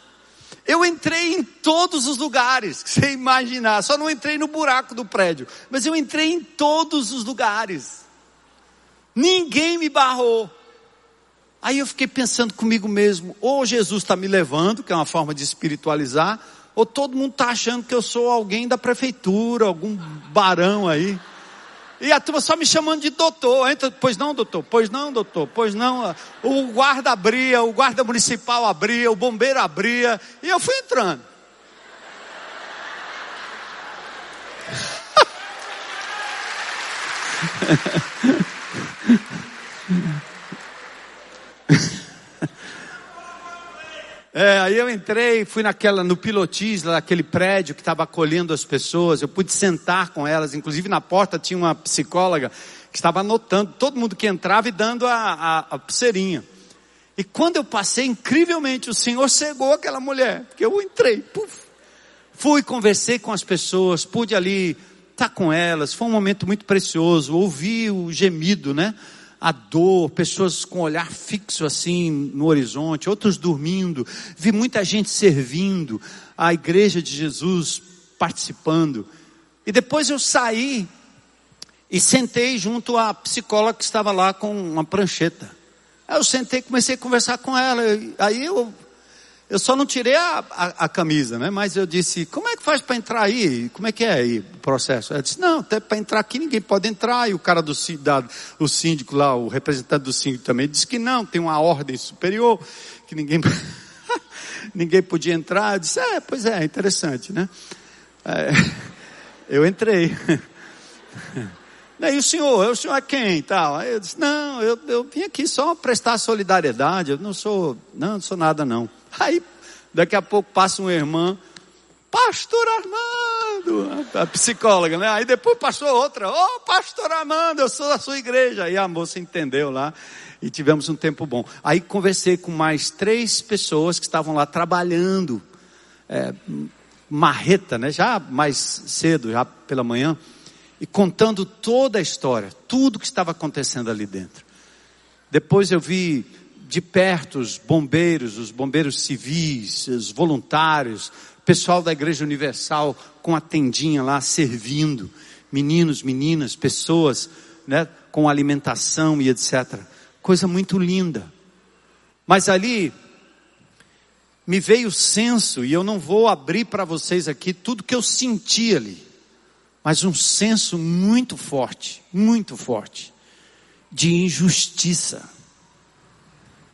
Eu entrei em todos os lugares que você imaginar. Só não entrei no buraco do prédio. Mas eu entrei em todos os lugares. Ninguém me barrou. Aí eu fiquei pensando comigo mesmo: ou Jesus está me levando, que é uma forma de espiritualizar, ou todo mundo está achando que eu sou alguém da prefeitura, algum barão aí. E a turma só me chamando de doutor. Entra, pois não, doutor, pois não, doutor, pois não. O guarda abria, o guarda municipal abria, o bombeiro abria. E eu fui entrando. *laughs* É, aí eu entrei, fui naquela, no pilotis, naquele prédio que estava acolhendo as pessoas, eu pude sentar com elas, inclusive na porta tinha uma psicóloga que estava anotando todo mundo que entrava e dando a, a, a pulseirinha. E quando eu passei, incrivelmente, o Senhor cegou aquela mulher, porque eu entrei, puf, fui, conversei com as pessoas, pude ali estar com elas, foi um momento muito precioso, ouvi o gemido, né? A dor, pessoas com olhar fixo assim no horizonte, outros dormindo, vi muita gente servindo, a igreja de Jesus participando. E depois eu saí e sentei junto à psicóloga que estava lá com uma prancheta. Aí eu sentei comecei a conversar com ela. Aí eu eu só não tirei a, a, a, camisa, né? Mas eu disse, como é que faz para entrar aí? Como é que é aí o processo? Ela disse, não, até para entrar aqui ninguém pode entrar. E o cara do da, o síndico lá, o representante do síndico também disse que não, tem uma ordem superior, que ninguém, *laughs* ninguém podia entrar. Eu disse, é, pois é, interessante, né? É, *laughs* eu entrei. *laughs* E o senhor, o senhor é quem tal? Aí eu disse, não, eu, eu vim aqui só prestar solidariedade, eu não sou, não, não sou nada não. Aí, daqui a pouco passa uma irmã, pastor Armando, a psicóloga, né? Aí depois passou outra, ô oh, pastor Armando, eu sou da sua igreja. Aí a moça entendeu lá e tivemos um tempo bom. Aí conversei com mais três pessoas que estavam lá trabalhando, é, marreta, né? Já mais cedo, já pela manhã, e contando toda a história, tudo que estava acontecendo ali dentro. Depois eu vi de perto os bombeiros, os bombeiros civis, os voluntários, pessoal da Igreja Universal com a tendinha lá servindo, meninos, meninas, pessoas, né, com alimentação e etc. Coisa muito linda. Mas ali me veio o senso, e eu não vou abrir para vocês aqui tudo que eu senti ali, mas um senso muito forte, muito forte, de injustiça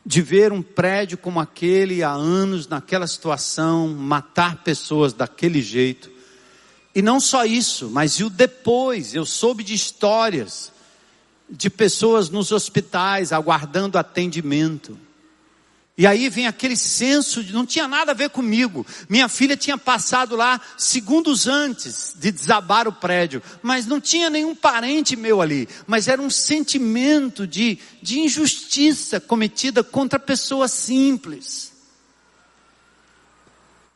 de ver um prédio como aquele há anos, naquela situação, matar pessoas daquele jeito. E não só isso, mas e o depois? Eu soube de histórias de pessoas nos hospitais aguardando atendimento. E aí vem aquele senso de não tinha nada a ver comigo. Minha filha tinha passado lá segundos antes de desabar o prédio, mas não tinha nenhum parente meu ali. Mas era um sentimento de, de injustiça cometida contra pessoas simples.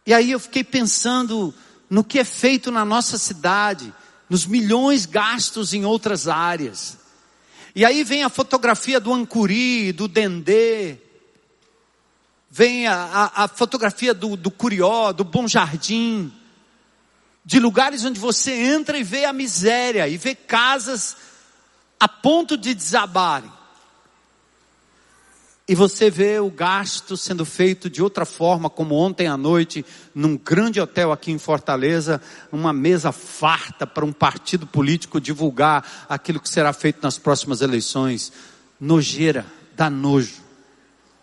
E aí eu fiquei pensando no que é feito na nossa cidade, nos milhões gastos em outras áreas. E aí vem a fotografia do Ancuri, do Dendê, vem a, a, a fotografia do, do Curió, do Bom Jardim, de lugares onde você entra e vê a miséria, e vê casas a ponto de desabarem. E você vê o gasto sendo feito de outra forma, como ontem à noite, num grande hotel aqui em Fortaleza, uma mesa farta para um partido político divulgar aquilo que será feito nas próximas eleições. Nojeira, dá nojo.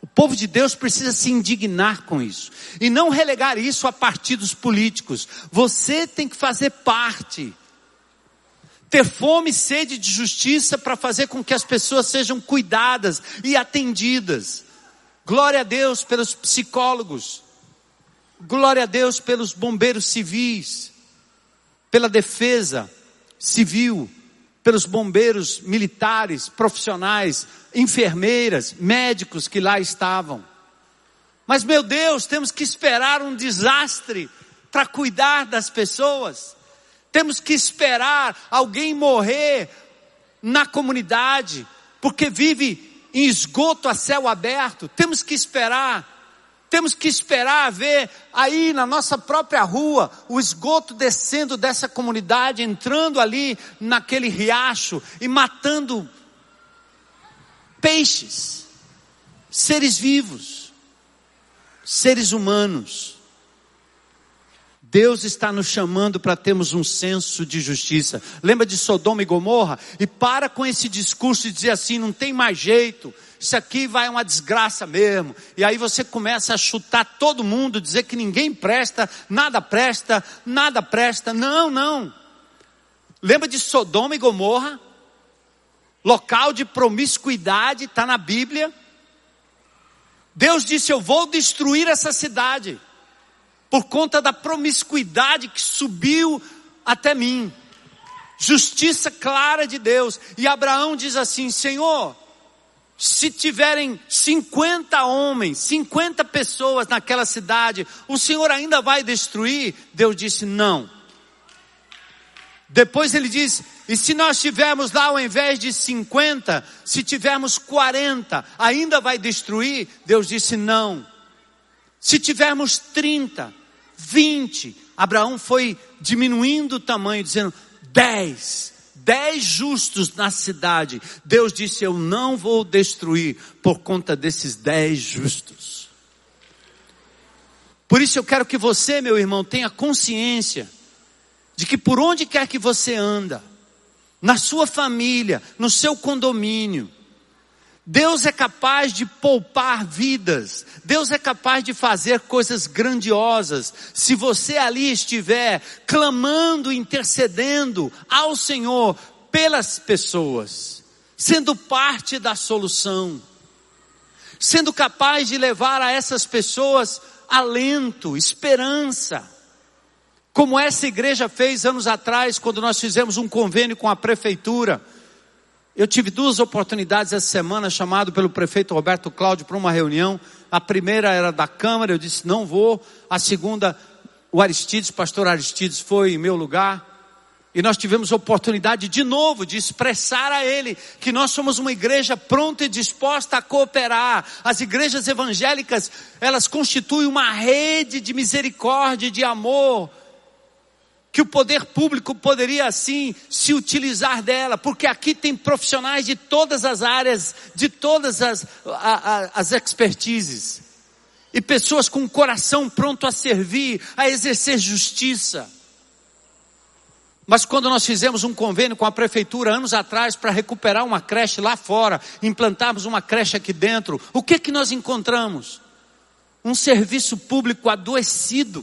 O povo de Deus precisa se indignar com isso e não relegar isso a partidos políticos. Você tem que fazer parte. Ter fome e sede de justiça para fazer com que as pessoas sejam cuidadas e atendidas. Glória a Deus pelos psicólogos. Glória a Deus pelos bombeiros civis, pela defesa civil, pelos bombeiros militares, profissionais, enfermeiras, médicos que lá estavam. Mas, meu Deus, temos que esperar um desastre para cuidar das pessoas. Temos que esperar alguém morrer na comunidade, porque vive em esgoto a céu aberto. Temos que esperar temos que esperar ver aí na nossa própria rua o esgoto descendo dessa comunidade, entrando ali naquele riacho e matando peixes, seres vivos, seres humanos. Deus está nos chamando para termos um senso de justiça. Lembra de Sodoma e Gomorra? E para com esse discurso de dizer assim: não tem mais jeito, isso aqui vai uma desgraça mesmo. E aí você começa a chutar todo mundo, dizer que ninguém presta, nada presta, nada presta. Não, não. Lembra de Sodoma e Gomorra? Local de promiscuidade, está na Bíblia. Deus disse: Eu vou destruir essa cidade, por conta da promiscuidade que subiu até mim. Justiça clara de Deus. E Abraão diz assim: Senhor, se tiverem 50 homens, 50 pessoas naquela cidade, o Senhor ainda vai destruir? Deus disse: não. Depois ele diz: e se nós tivermos lá ao invés de 50, se tivermos 40, ainda vai destruir? Deus disse: não. Se tivermos 30, 20, Abraão foi diminuindo o tamanho, dizendo: 10, dez justos na cidade, Deus disse: Eu não vou destruir por conta desses dez justos. Por isso eu quero que você, meu irmão, tenha consciência de que por onde quer que você anda, na sua família, no seu condomínio, Deus é capaz de poupar vidas, Deus é capaz de fazer coisas grandiosas, se você ali estiver clamando, intercedendo ao Senhor pelas pessoas, sendo parte da solução, sendo capaz de levar a essas pessoas alento, esperança, como essa igreja fez anos atrás, quando nós fizemos um convênio com a prefeitura eu tive duas oportunidades essa semana, chamado pelo prefeito Roberto Cláudio para uma reunião. A primeira era da Câmara, eu disse não vou. A segunda, o Aristides, pastor Aristides, foi em meu lugar. E nós tivemos oportunidade de novo de expressar a ele que nós somos uma igreja pronta e disposta a cooperar. As igrejas evangélicas, elas constituem uma rede de misericórdia de amor que o poder público poderia assim se utilizar dela, porque aqui tem profissionais de todas as áreas, de todas as, a, a, as expertises, e pessoas com o coração pronto a servir, a exercer justiça. Mas quando nós fizemos um convênio com a prefeitura anos atrás para recuperar uma creche lá fora, implantarmos uma creche aqui dentro, o que que nós encontramos? Um serviço público adoecido.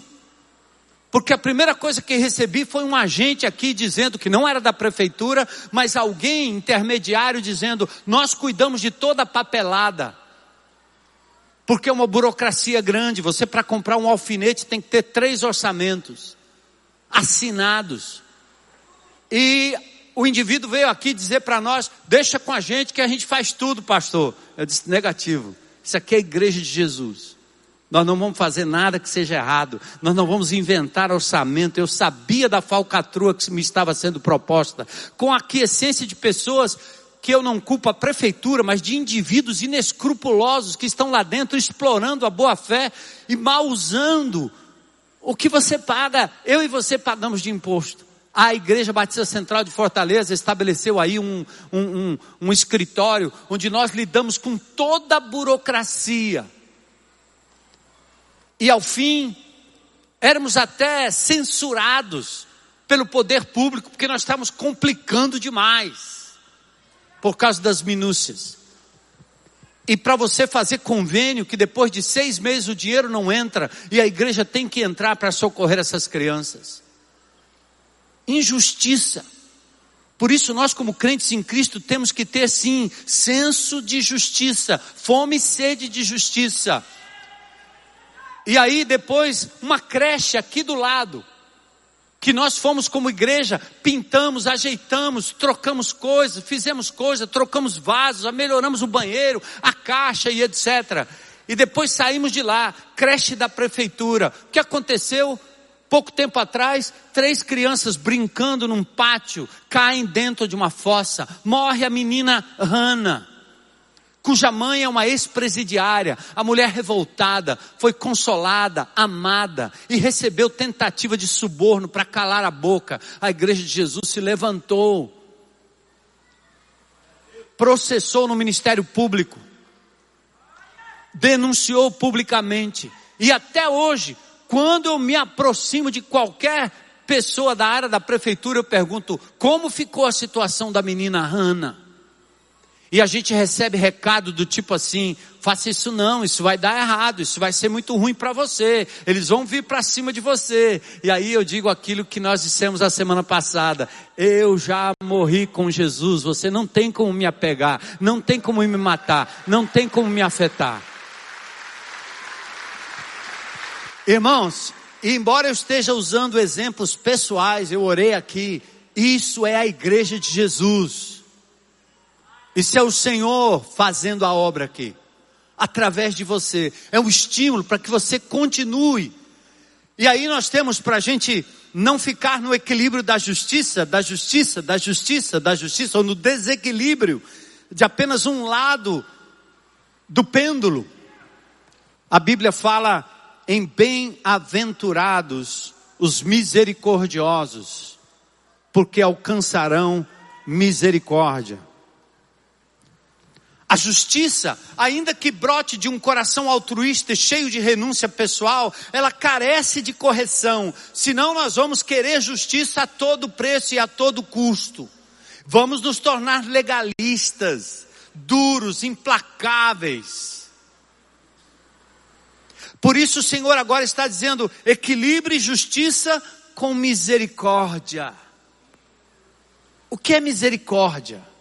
Porque a primeira coisa que recebi foi um agente aqui dizendo que não era da prefeitura, mas alguém intermediário dizendo: "Nós cuidamos de toda a papelada". Porque é uma burocracia grande, você para comprar um alfinete tem que ter três orçamentos assinados. E o indivíduo veio aqui dizer para nós: deixa com a gente que a gente faz tudo, pastor. Eu disse: negativo. Isso aqui é a igreja de Jesus. Nós não vamos fazer nada que seja errado. Nós não vamos inventar orçamento. Eu sabia da falcatrua que me estava sendo proposta. Com a aquiescência de pessoas que eu não culpo a prefeitura, mas de indivíduos inescrupulosos que estão lá dentro explorando a boa fé e mal usando o que você paga. Eu e você pagamos de imposto a Igreja Batista Central de Fortaleza estabeleceu aí um, um, um, um escritório onde nós lidamos com toda a burocracia. E ao fim, éramos até censurados pelo poder público, porque nós estávamos complicando demais, por causa das minúcias. E para você fazer convênio, que depois de seis meses o dinheiro não entra, e a igreja tem que entrar para socorrer essas crianças injustiça. Por isso, nós, como crentes em Cristo, temos que ter sim senso de justiça, fome e sede de justiça. E aí, depois, uma creche aqui do lado, que nós fomos como igreja, pintamos, ajeitamos, trocamos coisas, fizemos coisas, trocamos vasos, melhoramos o banheiro, a caixa e etc. E depois saímos de lá, creche da prefeitura. O que aconteceu? Pouco tempo atrás, três crianças brincando num pátio caem dentro de uma fossa. Morre a menina Hannah, cuja mãe é uma ex-presidiária. A mulher revoltada foi consolada, amada e recebeu tentativa de suborno para calar a boca. A igreja de Jesus se levantou, processou no Ministério Público, denunciou publicamente e até hoje quando eu me aproximo de qualquer pessoa da área da prefeitura, eu pergunto: como ficou a situação da menina Hanna? E a gente recebe recado do tipo assim: faça isso não, isso vai dar errado, isso vai ser muito ruim para você, eles vão vir para cima de você. E aí eu digo aquilo que nós dissemos a semana passada: eu já morri com Jesus, você não tem como me apegar, não tem como me matar, não tem como me afetar. Irmãos, embora eu esteja usando exemplos pessoais, eu orei aqui, isso é a igreja de Jesus. Isso é o Senhor fazendo a obra aqui, através de você. É um estímulo para que você continue. E aí nós temos para a gente não ficar no equilíbrio da justiça, da justiça, da justiça, da justiça, ou no desequilíbrio de apenas um lado do pêndulo. A Bíblia fala em bem-aventurados os misericordiosos, porque alcançarão misericórdia. A justiça, ainda que brote de um coração altruísta e cheio de renúncia pessoal, ela carece de correção, senão nós vamos querer justiça a todo preço e a todo custo. Vamos nos tornar legalistas, duros, implacáveis. Por isso o Senhor agora está dizendo: equilibre justiça com misericórdia. O que é misericórdia?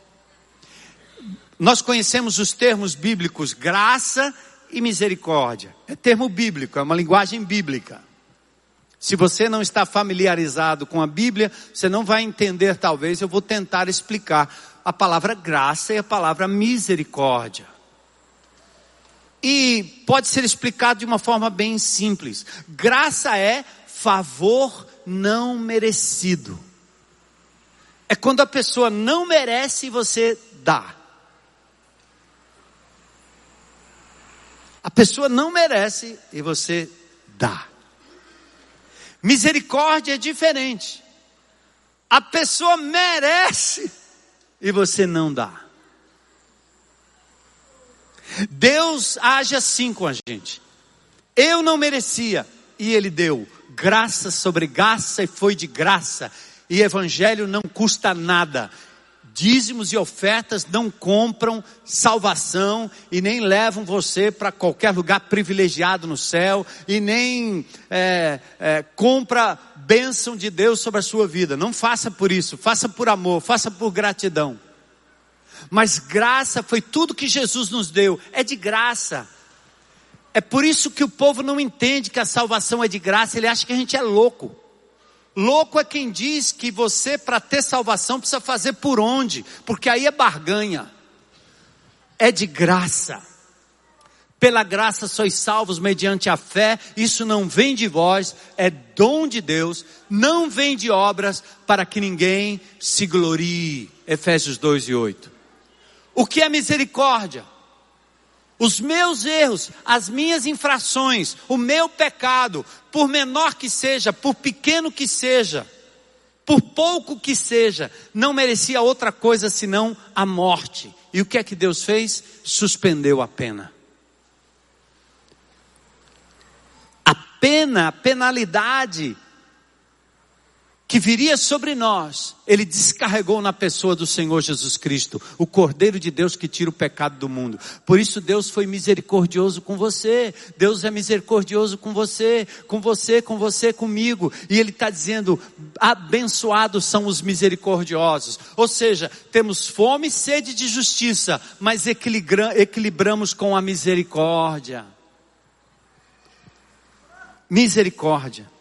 Nós conhecemos os termos bíblicos graça e misericórdia. É termo bíblico, é uma linguagem bíblica. Se você não está familiarizado com a Bíblia, você não vai entender, talvez, eu vou tentar explicar a palavra graça e a palavra misericórdia. E pode ser explicado de uma forma bem simples. Graça é favor não merecido. É quando a pessoa não merece e você dá. A pessoa não merece e você dá. Misericórdia é diferente. A pessoa merece e você não dá. Deus age assim com a gente. Eu não merecia e Ele deu graça sobre graça e foi de graça. E evangelho não custa nada. Dízimos e ofertas não compram salvação e nem levam você para qualquer lugar privilegiado no céu e nem é, é, compra bênção de Deus sobre a sua vida. Não faça por isso, faça por amor, faça por gratidão. Mas graça foi tudo que Jesus nos deu, é de graça. É por isso que o povo não entende que a salvação é de graça, ele acha que a gente é louco. Louco é quem diz que você, para ter salvação, precisa fazer por onde, porque aí é barganha. É de graça. Pela graça sois salvos mediante a fé, isso não vem de vós, é dom de Deus, não vem de obras, para que ninguém se glorie. Efésios 2 e 8. O que é misericórdia? Os meus erros, as minhas infrações, o meu pecado, por menor que seja, por pequeno que seja, por pouco que seja, não merecia outra coisa senão a morte. E o que é que Deus fez? Suspendeu a pena. A pena, a penalidade que viria sobre nós, ele descarregou na pessoa do Senhor Jesus Cristo, o Cordeiro de Deus que tira o pecado do mundo. Por isso Deus foi misericordioso com você, Deus é misericordioso com você, com você, com você, comigo. E Ele está dizendo: abençoados são os misericordiosos. Ou seja, temos fome e sede de justiça, mas equilibramos com a misericórdia. Misericórdia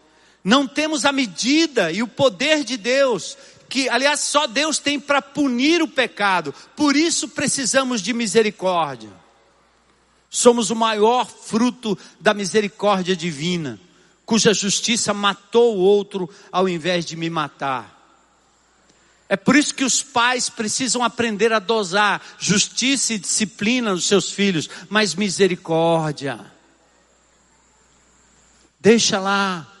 não temos a medida e o poder de Deus, que aliás só Deus tem para punir o pecado, por isso precisamos de misericórdia. Somos o maior fruto da misericórdia divina, cuja justiça matou o outro ao invés de me matar. É por isso que os pais precisam aprender a dosar justiça e disciplina nos seus filhos, mas misericórdia. Deixa lá,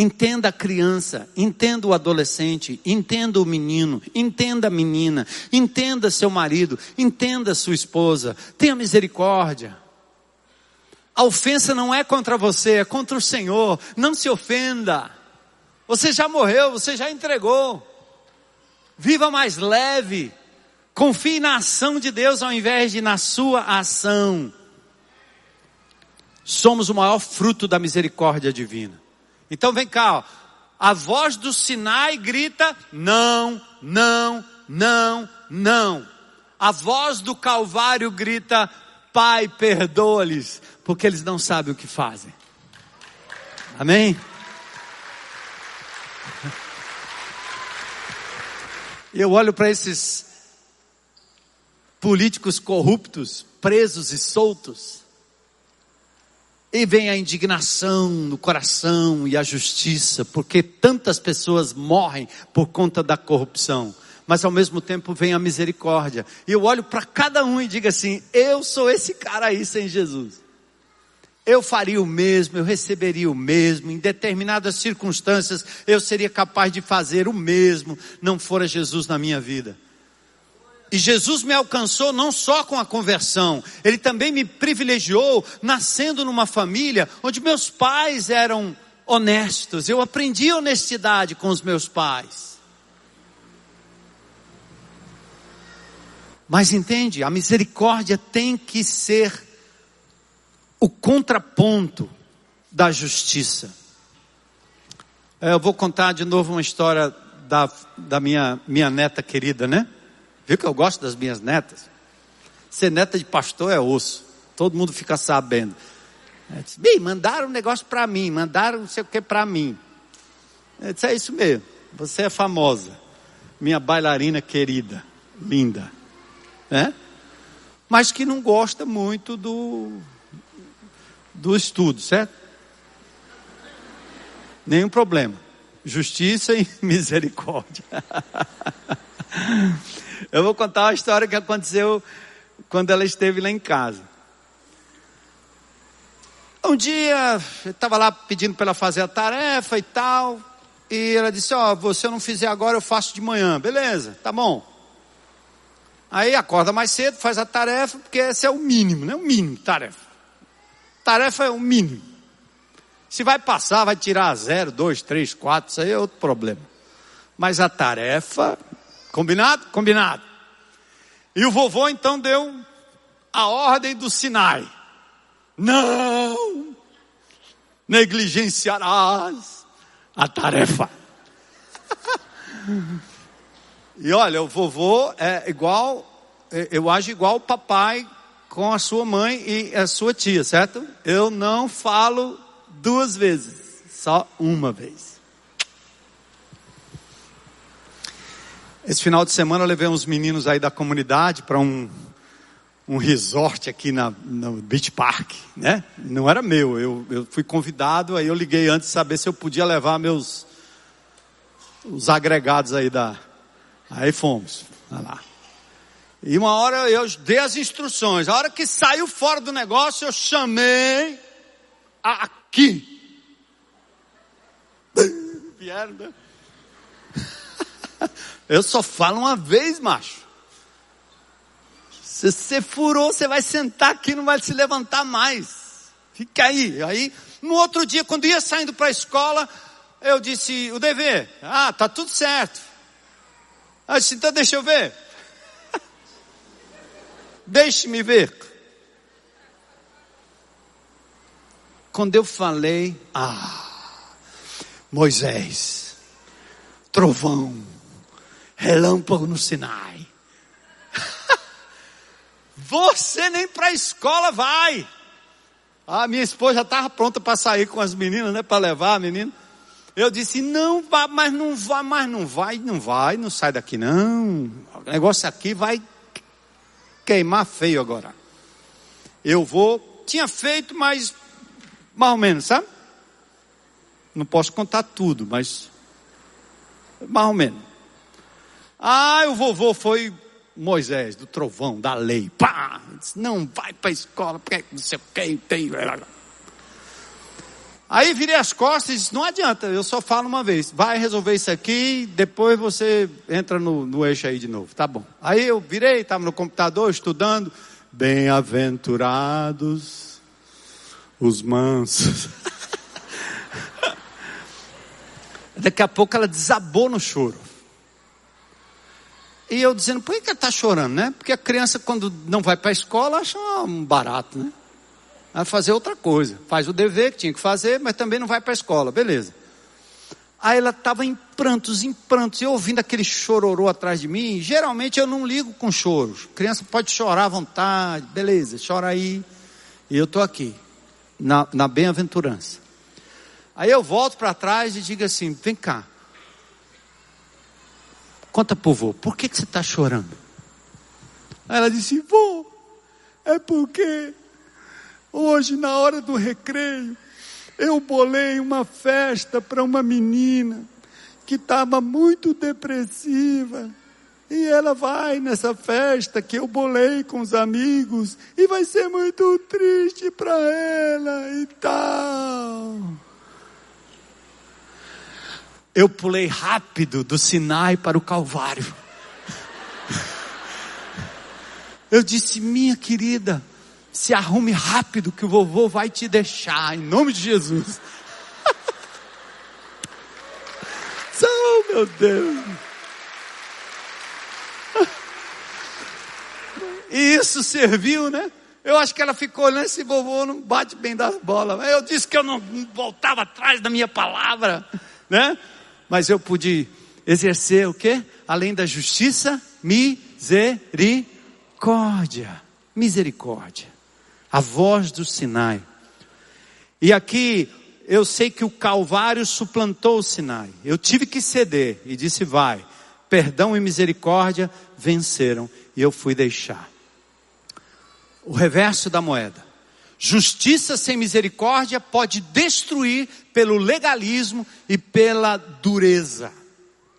Entenda a criança, entenda o adolescente, entenda o menino, entenda a menina, entenda seu marido, entenda sua esposa, tenha misericórdia. A ofensa não é contra você, é contra o Senhor. Não se ofenda. Você já morreu, você já entregou. Viva mais leve. Confie na ação de Deus ao invés de na sua ação. Somos o maior fruto da misericórdia divina. Então vem cá, ó. a voz do Sinai grita: não, não, não, não. A voz do Calvário grita: Pai, perdoa-lhes, porque eles não sabem o que fazem. Amém? Eu olho para esses políticos corruptos, presos e soltos. E vem a indignação no coração e a justiça, porque tantas pessoas morrem por conta da corrupção. Mas ao mesmo tempo vem a misericórdia. E eu olho para cada um e digo assim: eu sou esse cara aí sem Jesus. Eu faria o mesmo, eu receberia o mesmo, em determinadas circunstâncias eu seria capaz de fazer o mesmo, não fora Jesus na minha vida. E Jesus me alcançou não só com a conversão, Ele também me privilegiou nascendo numa família onde meus pais eram honestos. Eu aprendi honestidade com os meus pais. Mas entende, a misericórdia tem que ser o contraponto da justiça. É, eu vou contar de novo uma história da, da minha, minha neta querida, né? Viu que eu gosto das minhas netas? Ser neta de pastor é osso. Todo mundo fica sabendo. Eu disse, Bem, mandaram um negócio para mim, mandaram não sei o que para mim. Eu disse, é isso mesmo. Você é famosa. Minha bailarina querida, linda. Né? Mas que não gosta muito do, do estudo, certo? Nenhum problema. Justiça e *laughs* misericórdia. *laughs* Eu vou contar uma história que aconteceu quando ela esteve lá em casa. Um dia, eu estava lá pedindo para ela fazer a tarefa e tal. E ela disse: Ó, oh, se eu não fizer agora, eu faço de manhã. Beleza, tá bom. Aí acorda mais cedo, faz a tarefa, porque esse é o mínimo, né? O mínimo, tarefa. Tarefa é o mínimo. Se vai passar, vai tirar zero, dois, três, quatro, isso aí é outro problema. Mas a tarefa, combinado? Combinado. E o vovô então deu a ordem do Sinai. Não negligenciarás a tarefa. *laughs* e olha, o vovô é igual, é, eu acho igual o papai com a sua mãe e a sua tia, certo? Eu não falo duas vezes, só uma vez. Esse final de semana eu levei uns meninos aí da comunidade para um, um resort aqui na, no Beach Park, né? Não era meu, eu, eu fui convidado, aí eu liguei antes de saber se eu podia levar meus os agregados aí da. Aí fomos, lá. E uma hora eu dei as instruções. A hora que saiu fora do negócio, eu chamei aqui. *laughs* Vieram, né? *laughs* Eu só falo uma vez, macho. Se você furou, você vai sentar aqui, não vai se levantar mais. Fica aí. Aí, no outro dia, quando ia saindo para a escola, eu disse, o dever, ah, tá tudo certo. Aí disse, então deixa eu ver. *laughs* Deixe-me ver. Quando eu falei, ah, Moisés, trovão, relâmpago no Sinai. *laughs* Você nem para a escola vai. A minha esposa já estava pronta para sair com as meninas, né? Para levar a menina. Eu disse, não vá, mas não vai, mas não vai, não vai, não sai daqui não. O negócio aqui vai queimar feio agora. Eu vou, tinha feito, mas mais ou menos, sabe? Não posso contar tudo, mas mais ou menos. Ah, o vovô foi Moisés, do trovão, da lei. Pá! Disse, não vai para a escola, porque não sei o que tem. Aí virei as costas e disse, não adianta, eu só falo uma vez. Vai resolver isso aqui, depois você entra no, no eixo aí de novo. Tá bom. Aí eu virei, estava no computador estudando. Bem-aventurados os mansos. *laughs* Daqui a pouco ela desabou no choro. E eu dizendo, por que ela está chorando, né? Porque a criança, quando não vai para a escola, acha um barato, né? Vai fazer outra coisa. Faz o dever que tinha que fazer, mas também não vai para a escola, beleza. Aí ela estava em prantos, em prantos, eu ouvindo aquele chororô atrás de mim. Geralmente eu não ligo com choros. criança pode chorar à vontade, beleza, chora aí. E eu estou aqui, na, na bem-aventurança. Aí eu volto para trás e digo assim: vem cá, Conta pro vô, por que, que você está chorando? Aí ela disse, vô, é porque hoje na hora do recreio eu bolei uma festa para uma menina que estava muito depressiva. E ela vai nessa festa que eu bolei com os amigos e vai ser muito triste para ela e tal eu pulei rápido do Sinai para o Calvário. Eu disse, minha querida, se arrume rápido que o vovô vai te deixar, em nome de Jesus. *laughs* oh, meu Deus. E isso serviu, né? Eu acho que ela ficou olhando esse vovô não bate bem das bolas. Eu disse que eu não voltava atrás da minha palavra, né? Mas eu pude exercer o que? Além da justiça, misericórdia. Misericórdia. A voz do Sinai. E aqui eu sei que o Calvário suplantou o Sinai. Eu tive que ceder e disse: vai. Perdão e misericórdia venceram e eu fui deixar. O reverso da moeda. Justiça sem misericórdia pode destruir pelo legalismo e pela dureza.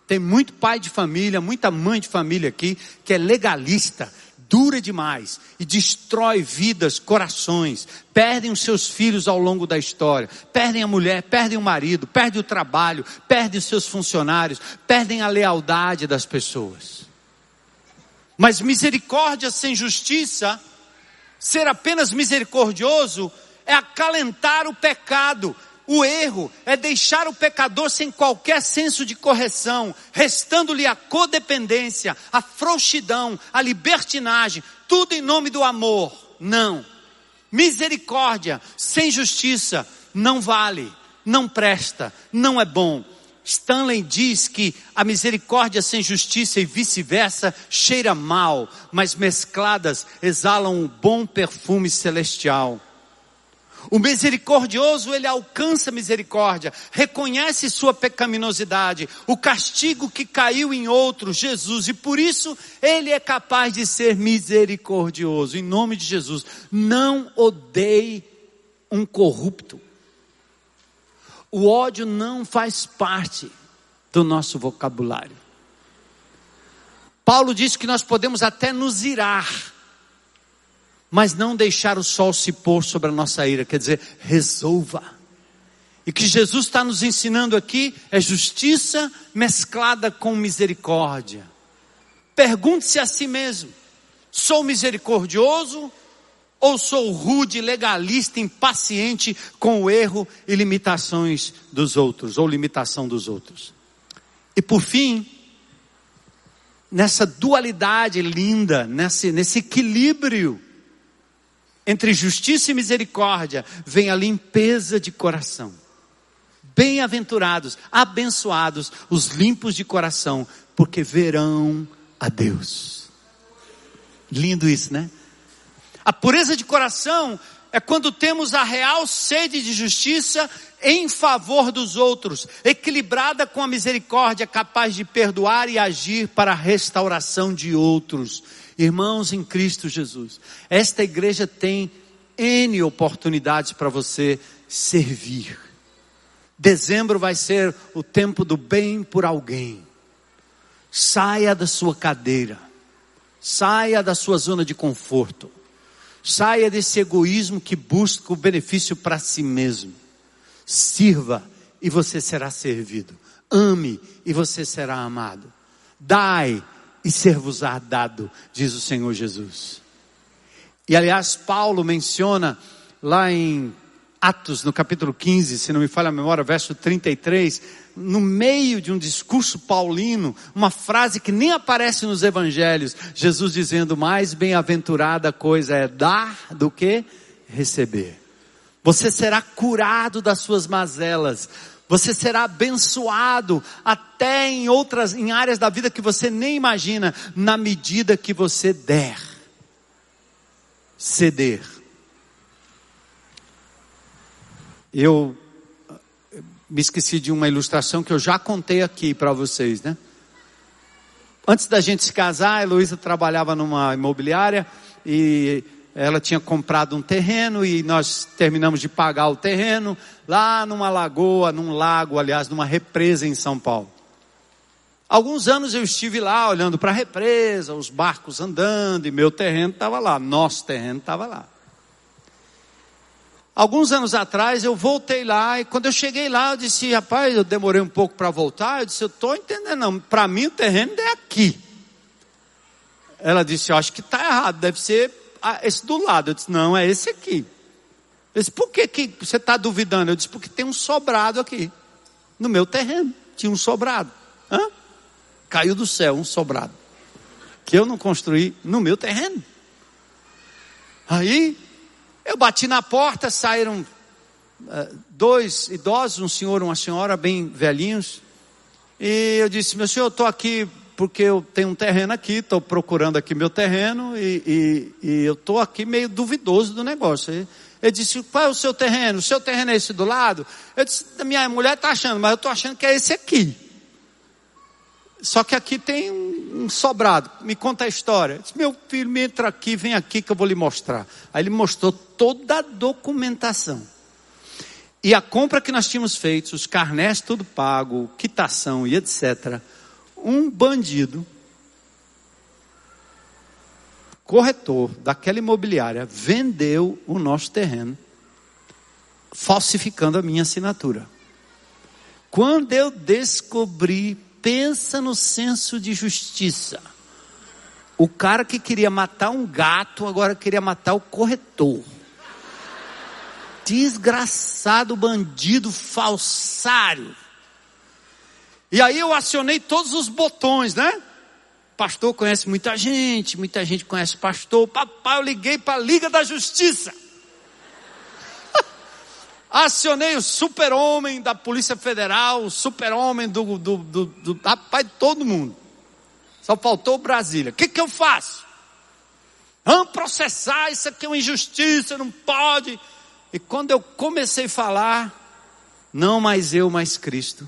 Tem muito pai de família, muita mãe de família aqui que é legalista, dura demais e destrói vidas, corações, perdem os seus filhos ao longo da história, perdem a mulher, perdem o marido, perdem o trabalho, perdem os seus funcionários, perdem a lealdade das pessoas. Mas misericórdia sem justiça Ser apenas misericordioso é acalentar o pecado. O erro é deixar o pecador sem qualquer senso de correção, restando-lhe a codependência, a frouxidão, a libertinagem, tudo em nome do amor. Não. Misericórdia sem justiça não vale, não presta, não é bom. Stanley diz que a misericórdia sem justiça e vice-versa cheira mal, mas mescladas exalam um bom perfume celestial. O misericordioso, ele alcança misericórdia, reconhece sua pecaminosidade, o castigo que caiu em outro, Jesus, e por isso ele é capaz de ser misericordioso. Em nome de Jesus, não odeie um corrupto. O ódio não faz parte do nosso vocabulário. Paulo disse que nós podemos até nos irar, mas não deixar o sol se pôr sobre a nossa ira, quer dizer, resolva. E que Jesus está nos ensinando aqui é justiça mesclada com misericórdia. Pergunte-se a si mesmo: sou misericordioso ou sou rude, legalista, impaciente com o erro e limitações dos outros, ou limitação dos outros? E por fim, nessa dualidade linda, nesse, nesse equilíbrio entre justiça e misericórdia, vem a limpeza de coração. Bem-aventurados, abençoados os limpos de coração, porque verão a Deus. Lindo isso, né? A pureza de coração é quando temos a real sede de justiça em favor dos outros, equilibrada com a misericórdia, capaz de perdoar e agir para a restauração de outros. Irmãos em Cristo Jesus, esta igreja tem N oportunidades para você servir. Dezembro vai ser o tempo do bem por alguém. Saia da sua cadeira, saia da sua zona de conforto Saia desse egoísmo que busca o benefício para si mesmo. Sirva e você será servido. Ame e você será amado. Dai e ser-vos-á dado, diz o Senhor Jesus. E aliás, Paulo menciona lá em Atos, no capítulo 15, se não me falha a memória, verso 33, no meio de um discurso paulino, uma frase que nem aparece nos evangelhos, Jesus dizendo: mais bem-aventurada coisa é dar do que receber. Você será curado das suas mazelas. Você será abençoado até em outras, em áreas da vida que você nem imagina, na medida que você der, ceder eu me esqueci de uma ilustração que eu já contei aqui para vocês, né? Antes da gente se casar, a Heloísa trabalhava numa imobiliária e ela tinha comprado um terreno e nós terminamos de pagar o terreno lá numa lagoa, num lago, aliás, numa represa em São Paulo. Alguns anos eu estive lá olhando para a represa, os barcos andando e meu terreno estava lá, nosso terreno estava lá. Alguns anos atrás eu voltei lá e quando eu cheguei lá eu disse, rapaz, eu demorei um pouco para voltar. Eu disse, eu estou entendendo, não. Para mim o terreno é aqui. Ela disse, eu acho que está errado, deve ser esse do lado. Eu disse, não, é esse aqui. Eu disse, por que, que você está duvidando? Eu disse, porque tem um sobrado aqui. No meu terreno, tinha um sobrado. Hã? Caiu do céu um sobrado. Que eu não construí no meu terreno. Aí eu bati na porta, saíram uh, dois idosos, um senhor e uma senhora, bem velhinhos. E eu disse: Meu senhor, eu estou aqui porque eu tenho um terreno aqui, estou procurando aqui meu terreno e, e, e eu estou aqui meio duvidoso do negócio. Ele disse: Qual é o seu terreno? O seu terreno é esse do lado? Eu disse: Minha mulher está achando, mas eu estou achando que é esse aqui. Só que aqui tem um, sobrado. Me conta a história. Disse, meu filho, me entra aqui, vem aqui que eu vou lhe mostrar. Aí ele mostrou toda a documentação. E a compra que nós tínhamos feito, os carnés tudo pago, quitação e etc. Um bandido, corretor daquela imobiliária, vendeu o nosso terreno, falsificando a minha assinatura. Quando eu descobri pensa no senso de justiça. O cara que queria matar um gato agora queria matar o corretor. desgraçado, bandido, falsário. E aí eu acionei todos os botões, né? Pastor conhece muita gente, muita gente conhece pastor. Papai, eu liguei para a Liga da Justiça. Acionei o super-homem da Polícia Federal, o super-homem do, do, do, do, rapaz, todo mundo. Só faltou Brasília. O que, que eu faço? Vamos processar, isso aqui é uma injustiça, não pode. E quando eu comecei a falar, não mais eu, mais Cristo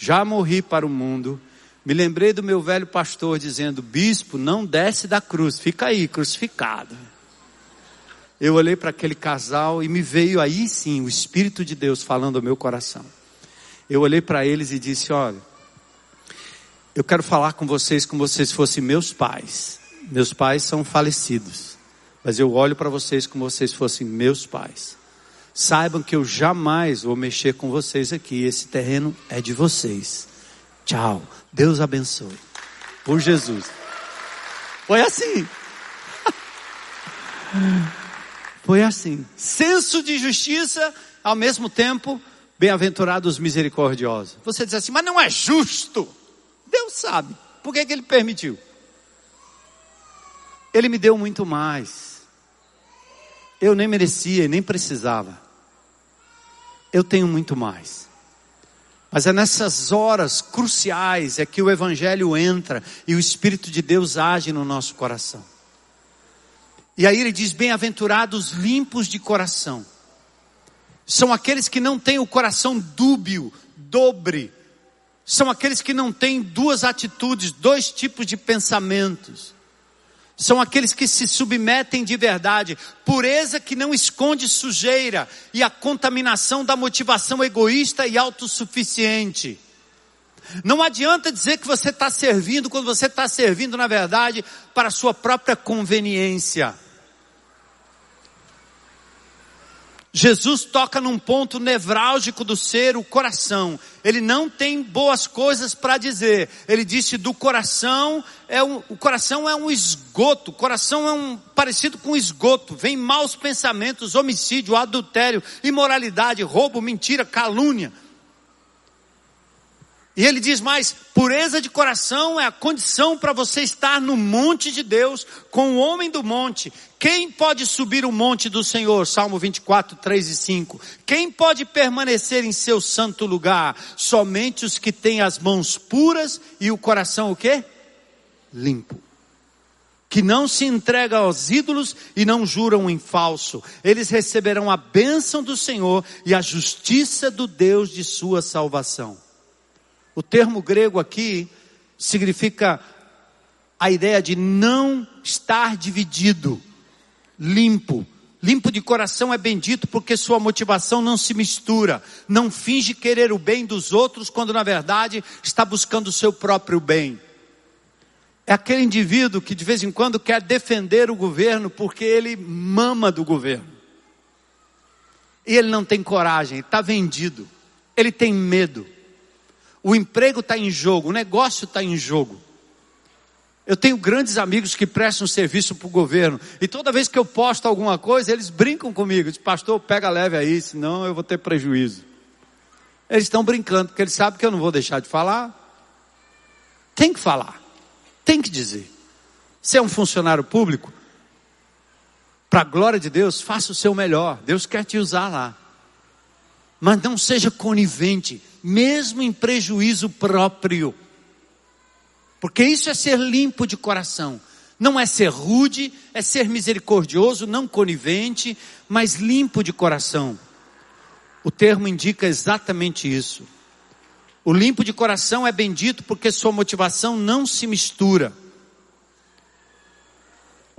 já morri para o mundo. Me lembrei do meu velho pastor dizendo: Bispo, não desce da cruz, fica aí, crucificado. Eu olhei para aquele casal e me veio aí sim o Espírito de Deus falando ao meu coração. Eu olhei para eles e disse: Olha, eu quero falar com vocês como vocês fossem meus pais. Meus pais são falecidos, mas eu olho para vocês como vocês fossem meus pais. Saibam que eu jamais vou mexer com vocês aqui. Esse terreno é de vocês. Tchau. Deus abençoe. Por Jesus. Foi assim. *laughs* Foi assim. Senso de justiça, ao mesmo tempo, bem-aventurados misericordiosos. Você diz assim, mas não é justo. Deus sabe. Por que, que ele permitiu? Ele me deu muito mais. Eu nem merecia nem precisava. Eu tenho muito mais. Mas é nessas horas cruciais é que o Evangelho entra e o Espírito de Deus age no nosso coração. E aí ele diz: Bem-aventurados limpos de coração. São aqueles que não têm o coração dúbio, dobre. São aqueles que não têm duas atitudes, dois tipos de pensamentos são aqueles que se submetem de verdade, pureza que não esconde sujeira e a contaminação da motivação egoísta e autossuficiente. Não adianta dizer que você está servindo quando você está servindo, na verdade, para a sua própria conveniência. Jesus toca num ponto nevrálgico do ser, o coração. Ele não tem boas coisas para dizer. Ele disse do coração é um, o coração é um esgoto. O coração é um parecido com esgoto. Vem maus pensamentos, homicídio, adultério, imoralidade, roubo, mentira, calúnia. E ele diz mais: pureza de coração é a condição para você estar no monte de Deus, com o homem do monte. Quem pode subir o monte do Senhor? Salmo 24, 3 e 5. Quem pode permanecer em seu santo lugar? Somente os que têm as mãos puras e o coração o quê? Limpo que não se entrega aos ídolos e não juram em falso. Eles receberão a bênção do Senhor e a justiça do Deus de sua salvação. O termo grego aqui significa a ideia de não estar dividido, limpo. Limpo de coração é bendito porque sua motivação não se mistura, não finge querer o bem dos outros quando na verdade está buscando o seu próprio bem. É aquele indivíduo que de vez em quando quer defender o governo porque ele mama do governo. E ele não tem coragem, está vendido, ele tem medo. O emprego está em jogo, o negócio está em jogo. Eu tenho grandes amigos que prestam serviço para o governo. E toda vez que eu posto alguma coisa, eles brincam comigo. Dizem, pastor, pega leve aí, senão eu vou ter prejuízo. Eles estão brincando, porque eles sabem que eu não vou deixar de falar. Tem que falar. Tem que dizer. Você é um funcionário público? Para a glória de Deus, faça o seu melhor. Deus quer te usar lá. Mas não seja conivente mesmo em prejuízo próprio. Porque isso é ser limpo de coração. Não é ser rude, é ser misericordioso, não conivente, mas limpo de coração. O termo indica exatamente isso. O limpo de coração é bendito porque sua motivação não se mistura.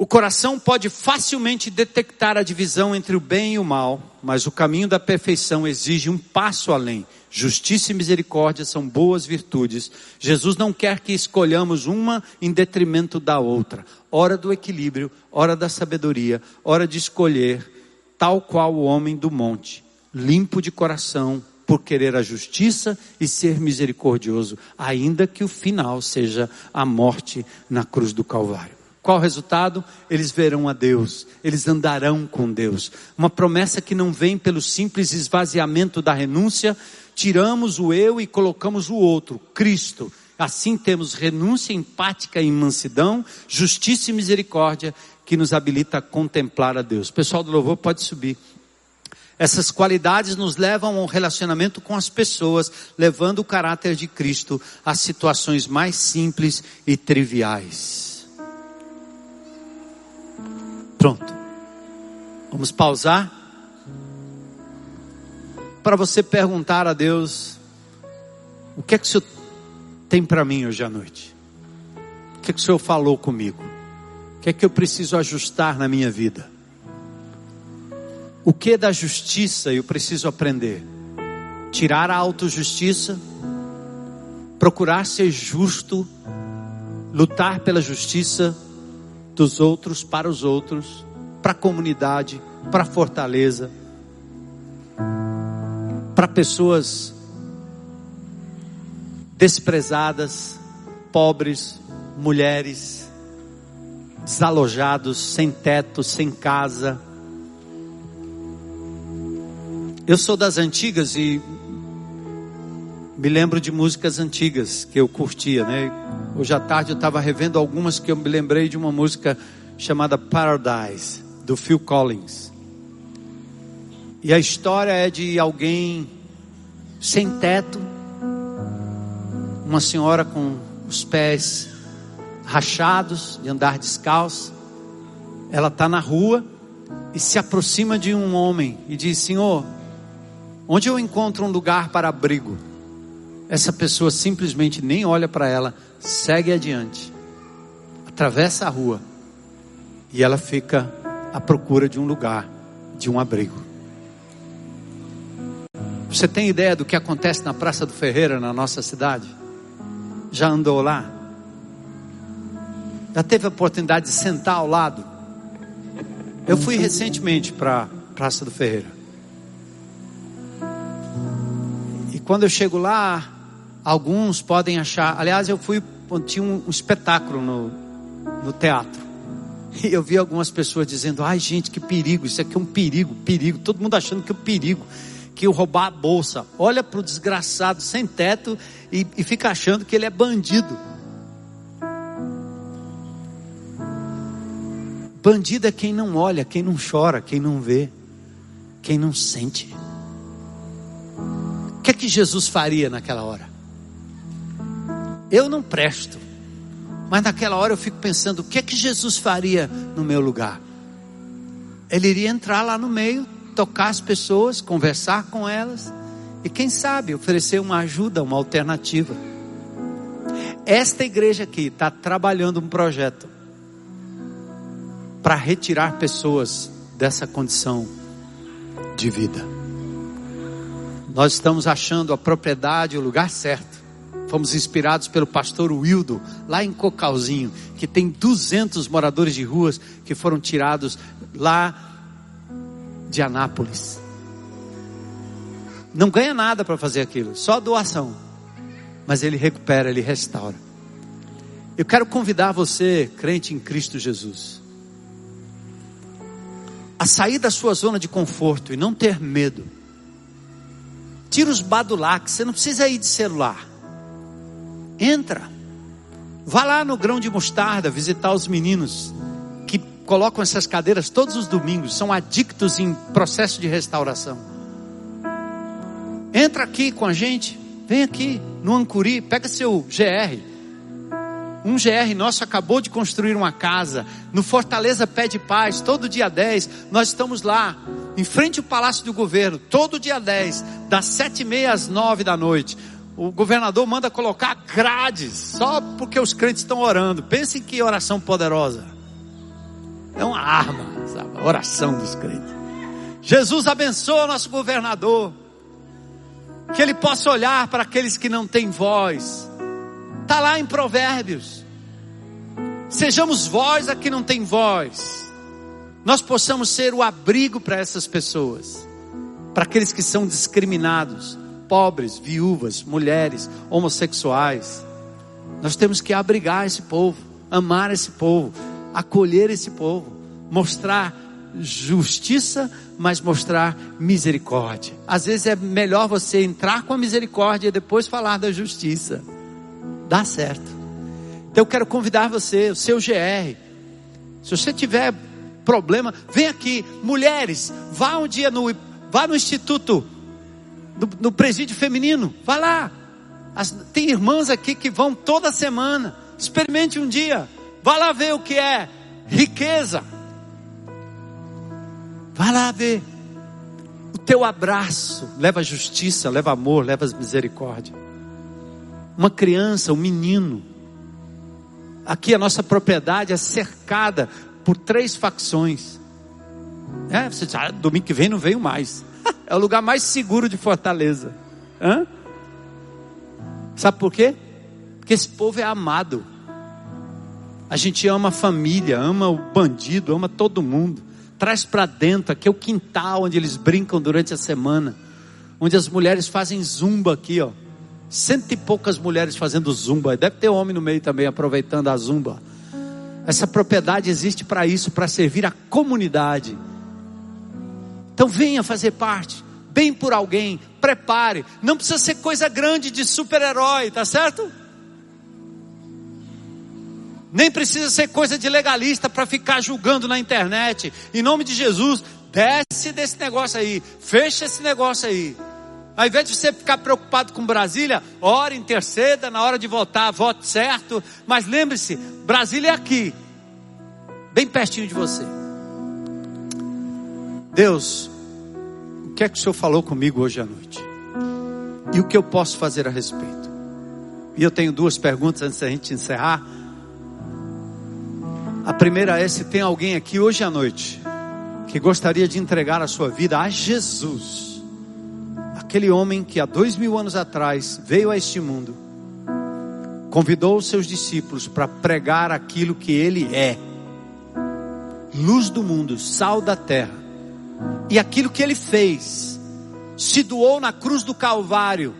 O coração pode facilmente detectar a divisão entre o bem e o mal, mas o caminho da perfeição exige um passo além. Justiça e misericórdia são boas virtudes. Jesus não quer que escolhamos uma em detrimento da outra. Hora do equilíbrio, hora da sabedoria, hora de escolher, tal qual o homem do monte, limpo de coração, por querer a justiça e ser misericordioso, ainda que o final seja a morte na cruz do Calvário. Qual o resultado? Eles verão a Deus, eles andarão com Deus. Uma promessa que não vem pelo simples esvaziamento da renúncia, tiramos o eu e colocamos o outro, Cristo. Assim temos renúncia empática e mansidão, justiça e misericórdia que nos habilita a contemplar a Deus. Pessoal do louvor pode subir. Essas qualidades nos levam a um relacionamento com as pessoas, levando o caráter de Cristo às situações mais simples e triviais. Pronto. Vamos pausar para você perguntar a Deus: o que é que o Senhor tem para mim hoje à noite? O que é que o Senhor falou comigo? O que é que eu preciso ajustar na minha vida? O que da justiça eu preciso aprender? Tirar a autojustiça, procurar ser justo, lutar pela justiça dos outros para os outros, para a comunidade, para a fortaleza, para pessoas desprezadas, pobres, mulheres, desalojados, sem teto, sem casa eu sou das antigas e me lembro de músicas antigas que eu curtia, né? Hoje à tarde eu estava revendo algumas que eu me lembrei de uma música chamada Paradise, do Phil Collins. E a história é de alguém sem teto, uma senhora com os pés rachados, de andar descalço. Ela está na rua e se aproxima de um homem e diz: Senhor, Onde eu encontro um lugar para abrigo, essa pessoa simplesmente nem olha para ela, segue adiante, atravessa a rua e ela fica à procura de um lugar, de um abrigo. Você tem ideia do que acontece na Praça do Ferreira, na nossa cidade? Já andou lá? Já teve a oportunidade de sentar ao lado? Eu fui recentemente para a Praça do Ferreira. quando eu chego lá, alguns podem achar. Aliás, eu fui, tinha um, um espetáculo no, no teatro. E eu vi algumas pessoas dizendo: ai, gente, que perigo, isso aqui é um perigo, perigo. Todo mundo achando que é um perigo, que eu roubar a bolsa. Olha para o desgraçado sem teto e, e fica achando que ele é bandido. Bandido é quem não olha, quem não chora, quem não vê, quem não sente. O que é que Jesus faria naquela hora? Eu não presto, mas naquela hora eu fico pensando: o que é que Jesus faria no meu lugar? Ele iria entrar lá no meio, tocar as pessoas, conversar com elas e, quem sabe, oferecer uma ajuda, uma alternativa. Esta igreja aqui está trabalhando um projeto para retirar pessoas dessa condição de vida. Nós estamos achando a propriedade, o lugar certo. Fomos inspirados pelo pastor Wildo, lá em Cocalzinho, que tem 200 moradores de ruas que foram tirados lá de Anápolis. Não ganha nada para fazer aquilo, só doação. Mas ele recupera, ele restaura. Eu quero convidar você, crente em Cristo Jesus, a sair da sua zona de conforto e não ter medo Tira os badulacs, você não precisa ir de celular. Entra. Vá lá no grão de mostarda visitar os meninos que colocam essas cadeiras todos os domingos, são adictos em processo de restauração. Entra aqui com a gente, vem aqui no Ancuri, pega seu GR. Um GR nosso acabou de construir uma casa no Fortaleza Pé de Paz, todo dia 10, nós estamos lá em frente ao Palácio do Governo, todo dia 10, das sete e meia às nove da noite. O governador manda colocar grades, só porque os crentes estão orando. Pensem que oração poderosa. É uma arma, sabe? A oração dos crentes. Jesus abençoa nosso governador. Que ele possa olhar para aqueles que não têm voz. Está lá em Provérbios. Sejamos voz a que não tem voz nós possamos ser o abrigo para essas pessoas, para aqueles que são discriminados, pobres, viúvas, mulheres, homossexuais. Nós temos que abrigar esse povo, amar esse povo, acolher esse povo, mostrar justiça, mas mostrar misericórdia. Às vezes é melhor você entrar com a misericórdia e depois falar da justiça. Dá certo. Então eu quero convidar você, o seu GR. Se você tiver problema, vem aqui. Mulheres, vá um dia no, vá no instituto, no, no presídio feminino. Vá lá. As, tem irmãs aqui que vão toda semana. Experimente um dia. Vá lá ver o que é riqueza. Vá lá ver. O teu abraço leva justiça, leva amor, leva misericórdia. Uma criança, um menino. Aqui a nossa propriedade é cercada por três facções. É, você diz, ah, domingo que vem não venho mais. É o lugar mais seguro de Fortaleza. Hã? Sabe por quê? Porque esse povo é amado. A gente ama a família, ama o bandido, ama todo mundo. Traz para dentro, aqui é o quintal onde eles brincam durante a semana. Onde as mulheres fazem zumba aqui, ó. Cento e poucas mulheres fazendo zumba. Deve ter homem no meio também aproveitando a zumba. Essa propriedade existe para isso, para servir a comunidade. Então venha fazer parte. Bem por alguém, prepare. Não precisa ser coisa grande de super-herói, tá certo? Nem precisa ser coisa de legalista para ficar julgando na internet. Em nome de Jesus, desce desse negócio aí, fecha esse negócio aí. Ao invés de você ficar preocupado com Brasília, ore, interceda, na hora de votar, vote certo. Mas lembre-se, Brasília é aqui, bem pertinho de você. Deus, que é que o Senhor falou comigo hoje à noite? E o que eu posso fazer a respeito? E eu tenho duas perguntas antes da gente encerrar. A primeira é se tem alguém aqui hoje à noite que gostaria de entregar a sua vida a Jesus, aquele homem que há dois mil anos atrás veio a este mundo, convidou os seus discípulos para pregar aquilo que ele é: luz do mundo, sal da terra, e aquilo que ele fez, se doou na cruz do Calvário,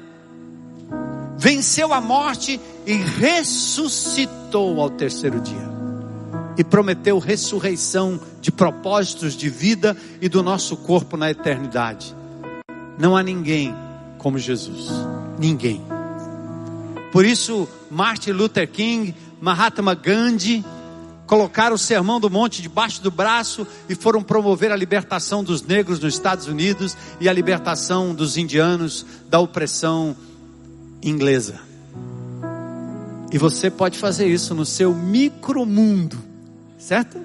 venceu a morte e ressuscitou ao terceiro dia e prometeu ressurreição de propósitos de vida e do nosso corpo na eternidade. Não há ninguém como Jesus. Ninguém. Por isso, Martin Luther King, Mahatma Gandhi, colocaram o sermão do monte debaixo do braço e foram promover a libertação dos negros nos Estados Unidos e a libertação dos indianos da opressão inglesa. E você pode fazer isso no seu micromundo Certo?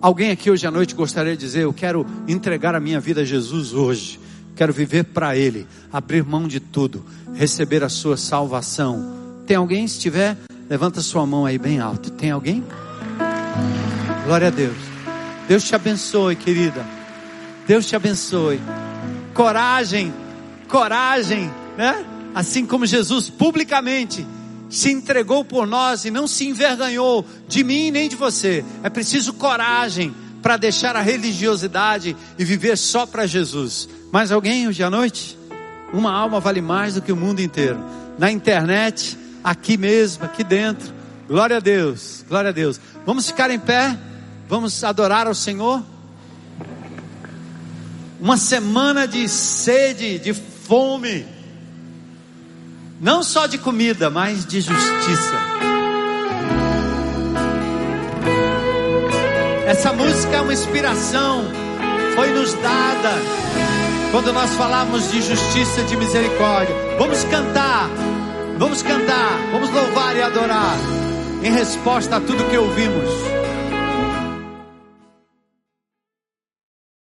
Alguém aqui hoje à noite gostaria de dizer: Eu quero entregar a minha vida a Jesus hoje. Quero viver para Ele, abrir mão de tudo, receber a sua salvação. Tem alguém? Se tiver, levanta sua mão aí bem alto. Tem alguém? Glória a Deus. Deus te abençoe, querida. Deus te abençoe. Coragem, coragem, né? Assim como Jesus publicamente se entregou por nós e não se envergonhou de mim nem de você. É preciso coragem para deixar a religiosidade e viver só para Jesus. Mais alguém hoje à noite? Uma alma vale mais do que o mundo inteiro. Na internet, aqui mesmo, aqui dentro. Glória a Deus, glória a Deus. Vamos ficar em pé? Vamos adorar ao Senhor? Uma semana de sede, de fome não só de comida, mas de justiça. Essa música é uma inspiração, foi nos dada quando nós falamos de justiça e de misericórdia. Vamos cantar, vamos cantar, vamos louvar e adorar em resposta a tudo que ouvimos.